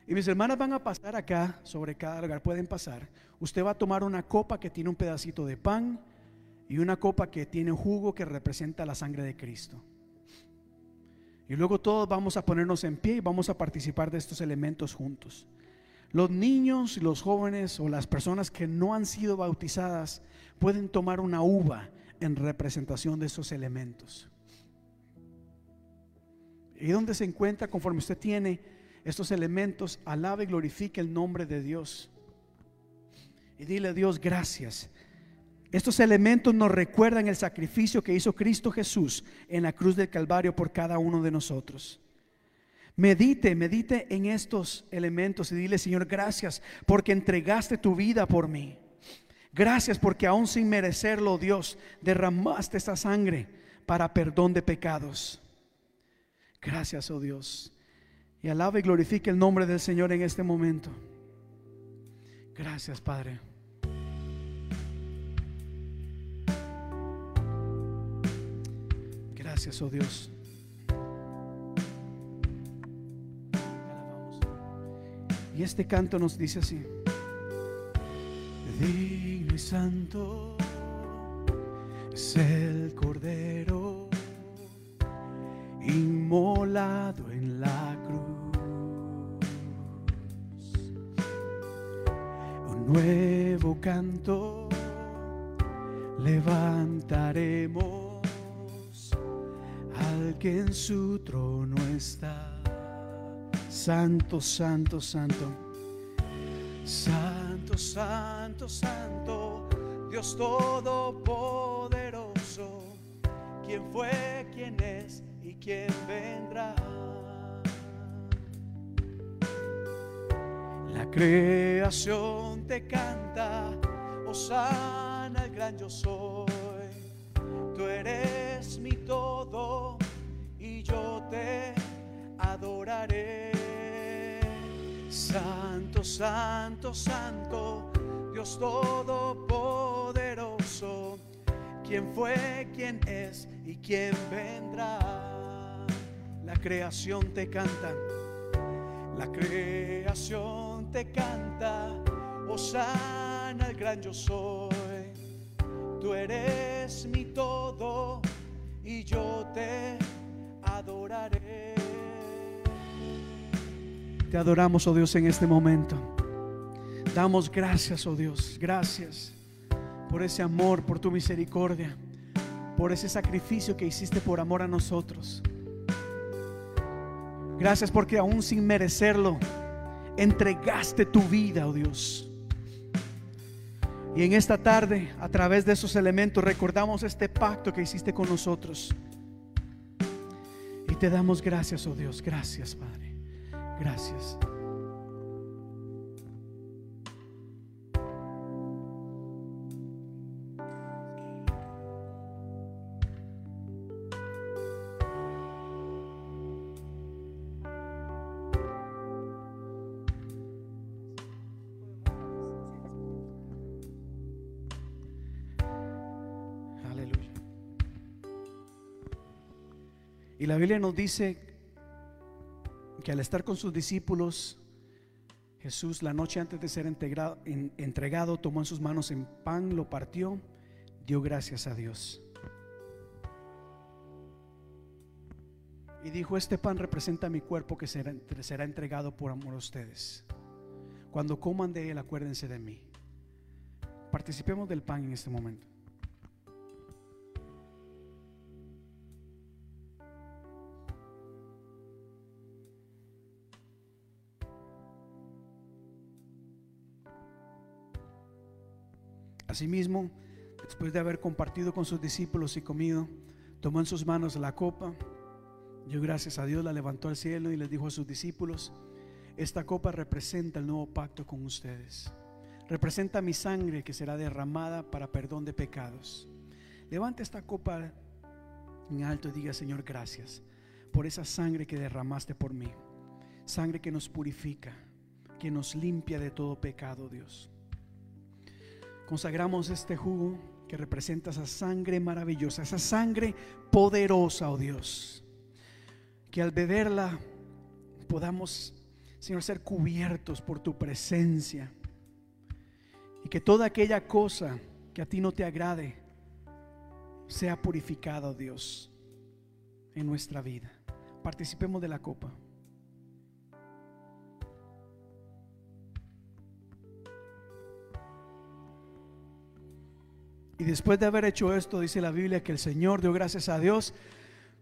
Y mis hermanas van a pasar acá sobre cada lugar, pueden pasar. Usted va a tomar una copa que tiene un pedacito de pan y una copa que tiene jugo que representa la sangre de Cristo. Y luego todos vamos a ponernos en pie y vamos a participar de estos elementos juntos. Los niños, los jóvenes o las personas que no han sido bautizadas pueden tomar una uva en representación de esos elementos. Y donde se encuentra, conforme usted tiene estos elementos, alaba y glorifique el nombre de Dios. Y dile a Dios gracias. Estos elementos nos recuerdan el sacrificio que hizo Cristo Jesús en la cruz del Calvario por cada uno de nosotros. Medite, medite en estos elementos y dile, Señor, gracias porque entregaste tu vida por mí. Gracias porque aún sin merecerlo, Dios, derramaste esta sangre para perdón de pecados. Gracias, oh Dios. Y alaba y glorifique el nombre del Señor en este momento. Gracias, Padre. Gracias, oh Dios. Y este canto nos dice así. Digno y santo es el Cordero inmolado en la cruz. Un nuevo canto levantaremos al que en su trono está. Santo, santo, santo. Santo, santo, santo, Dios todopoderoso, quien fue, quien es y quien vendrá. La creación te canta, Osana el gran yo soy. Tú eres mi todo y yo te adoraré. Santo, santo, santo, Dios todopoderoso, quien fue, quien es y quien vendrá. La creación te canta, la creación te canta, Osana el gran yo soy. Tú eres mi todo y yo te adoraré. Te adoramos, oh Dios, en este momento. Damos gracias, oh Dios, gracias por ese amor, por tu misericordia, por ese sacrificio que hiciste por amor a nosotros. Gracias porque aún sin merecerlo, entregaste tu vida, oh Dios. Y en esta tarde, a través de esos elementos, recordamos este pacto que hiciste con nosotros. Y te damos gracias, oh Dios. Gracias, Padre. Gracias. Y la Biblia nos dice que al estar con sus discípulos, Jesús la noche antes de ser entregado tomó en sus manos en pan, lo partió, dio gracias a Dios. Y dijo, este pan representa mi cuerpo que será, será entregado por amor a ustedes. Cuando coman de él, acuérdense de mí. Participemos del pan en este momento. Asimismo, después de haber compartido con sus discípulos y comido, tomó en sus manos la copa, dio gracias a Dios, la levantó al cielo y les dijo a sus discípulos, esta copa representa el nuevo pacto con ustedes. Representa mi sangre que será derramada para perdón de pecados. Levante esta copa en alto y diga, Señor, gracias por esa sangre que derramaste por mí. Sangre que nos purifica, que nos limpia de todo pecado, Dios. Consagramos este jugo que representa esa sangre maravillosa, esa sangre poderosa, oh Dios. Que al beberla podamos, Señor, ser cubiertos por tu presencia. Y que toda aquella cosa que a ti no te agrade sea purificada, oh Dios, en nuestra vida. Participemos de la copa. Y después de haber hecho esto, dice la Biblia que el Señor dio gracias a Dios,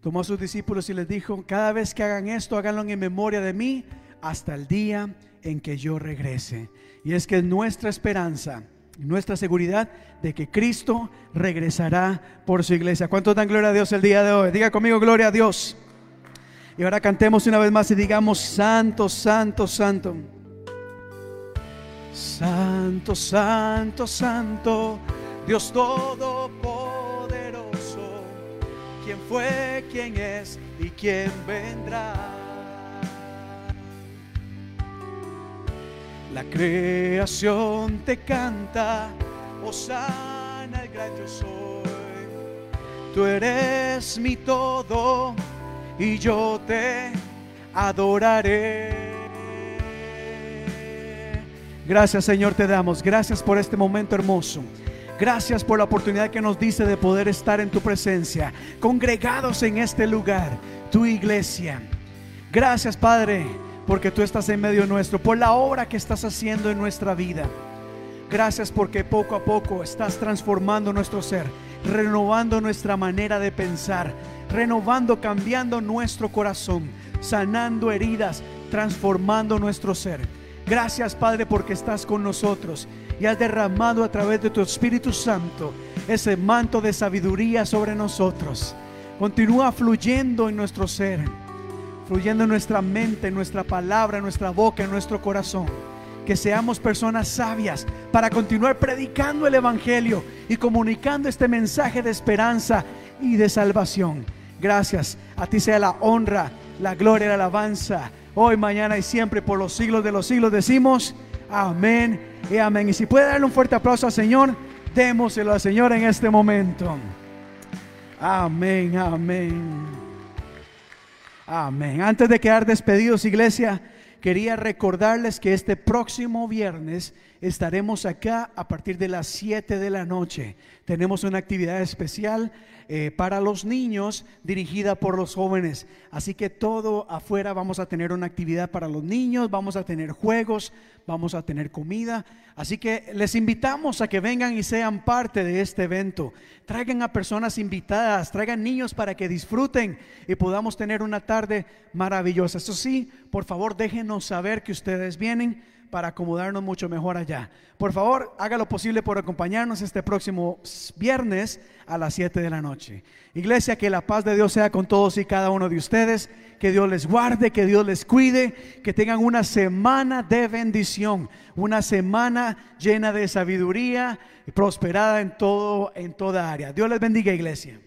tomó a sus discípulos y les dijo, cada vez que hagan esto, háganlo en memoria de mí hasta el día en que yo regrese. Y es que es nuestra esperanza, nuestra seguridad de que Cristo regresará por su iglesia. ¿Cuántos dan gloria a Dios el día de hoy? Diga conmigo, gloria a Dios. Y ahora cantemos una vez más y digamos, Santo, Santo, Santo. Santo, Santo, Santo, Dios Todopoderoso, quien fue, quien es y quien vendrá. La creación te canta, Osana el gran yo soy. Tú eres mi todo y yo te adoraré. Gracias Señor te damos, gracias por este momento hermoso. Gracias por la oportunidad que nos dice de poder estar en tu presencia, congregados en este lugar, tu iglesia. Gracias Padre, porque tú estás en medio nuestro, por la obra que estás haciendo en nuestra vida. Gracias porque poco a poco estás transformando nuestro ser, renovando nuestra manera de pensar, renovando, cambiando nuestro corazón, sanando heridas, transformando nuestro ser. Gracias Padre porque estás con nosotros y has derramado a través de tu Espíritu Santo ese manto de sabiduría sobre nosotros. Continúa fluyendo en nuestro ser, fluyendo en nuestra mente, en nuestra palabra, en nuestra boca, en nuestro corazón. Que seamos personas sabias para continuar predicando el Evangelio y comunicando este mensaje de esperanza y de salvación. Gracias. A ti sea la honra, la gloria la alabanza. Hoy, mañana y siempre por los siglos de los siglos decimos amén y amén. Y si puede darle un fuerte aplauso al Señor, démoselo al Señor en este momento. Amén, amén. Amén. Antes de quedar despedidos, iglesia, quería recordarles que este próximo viernes estaremos acá a partir de las 7 de la noche. Tenemos una actividad especial eh, para los niños dirigida por los jóvenes. Así que todo afuera vamos a tener una actividad para los niños, vamos a tener juegos, vamos a tener comida. Así que les invitamos a que vengan y sean parte de este evento. Traigan a personas invitadas, traigan niños para que disfruten y podamos tener una tarde maravillosa. Eso sí, por favor déjenos saber que ustedes vienen para acomodarnos mucho mejor allá. Por favor, haga lo posible por acompañarnos este próximo viernes a las 7 de la noche. Iglesia, que la paz de Dios sea con todos y cada uno de ustedes, que Dios les guarde, que Dios les cuide, que tengan una semana de bendición, una semana llena de sabiduría y prosperada en todo en toda área. Dios les bendiga, iglesia.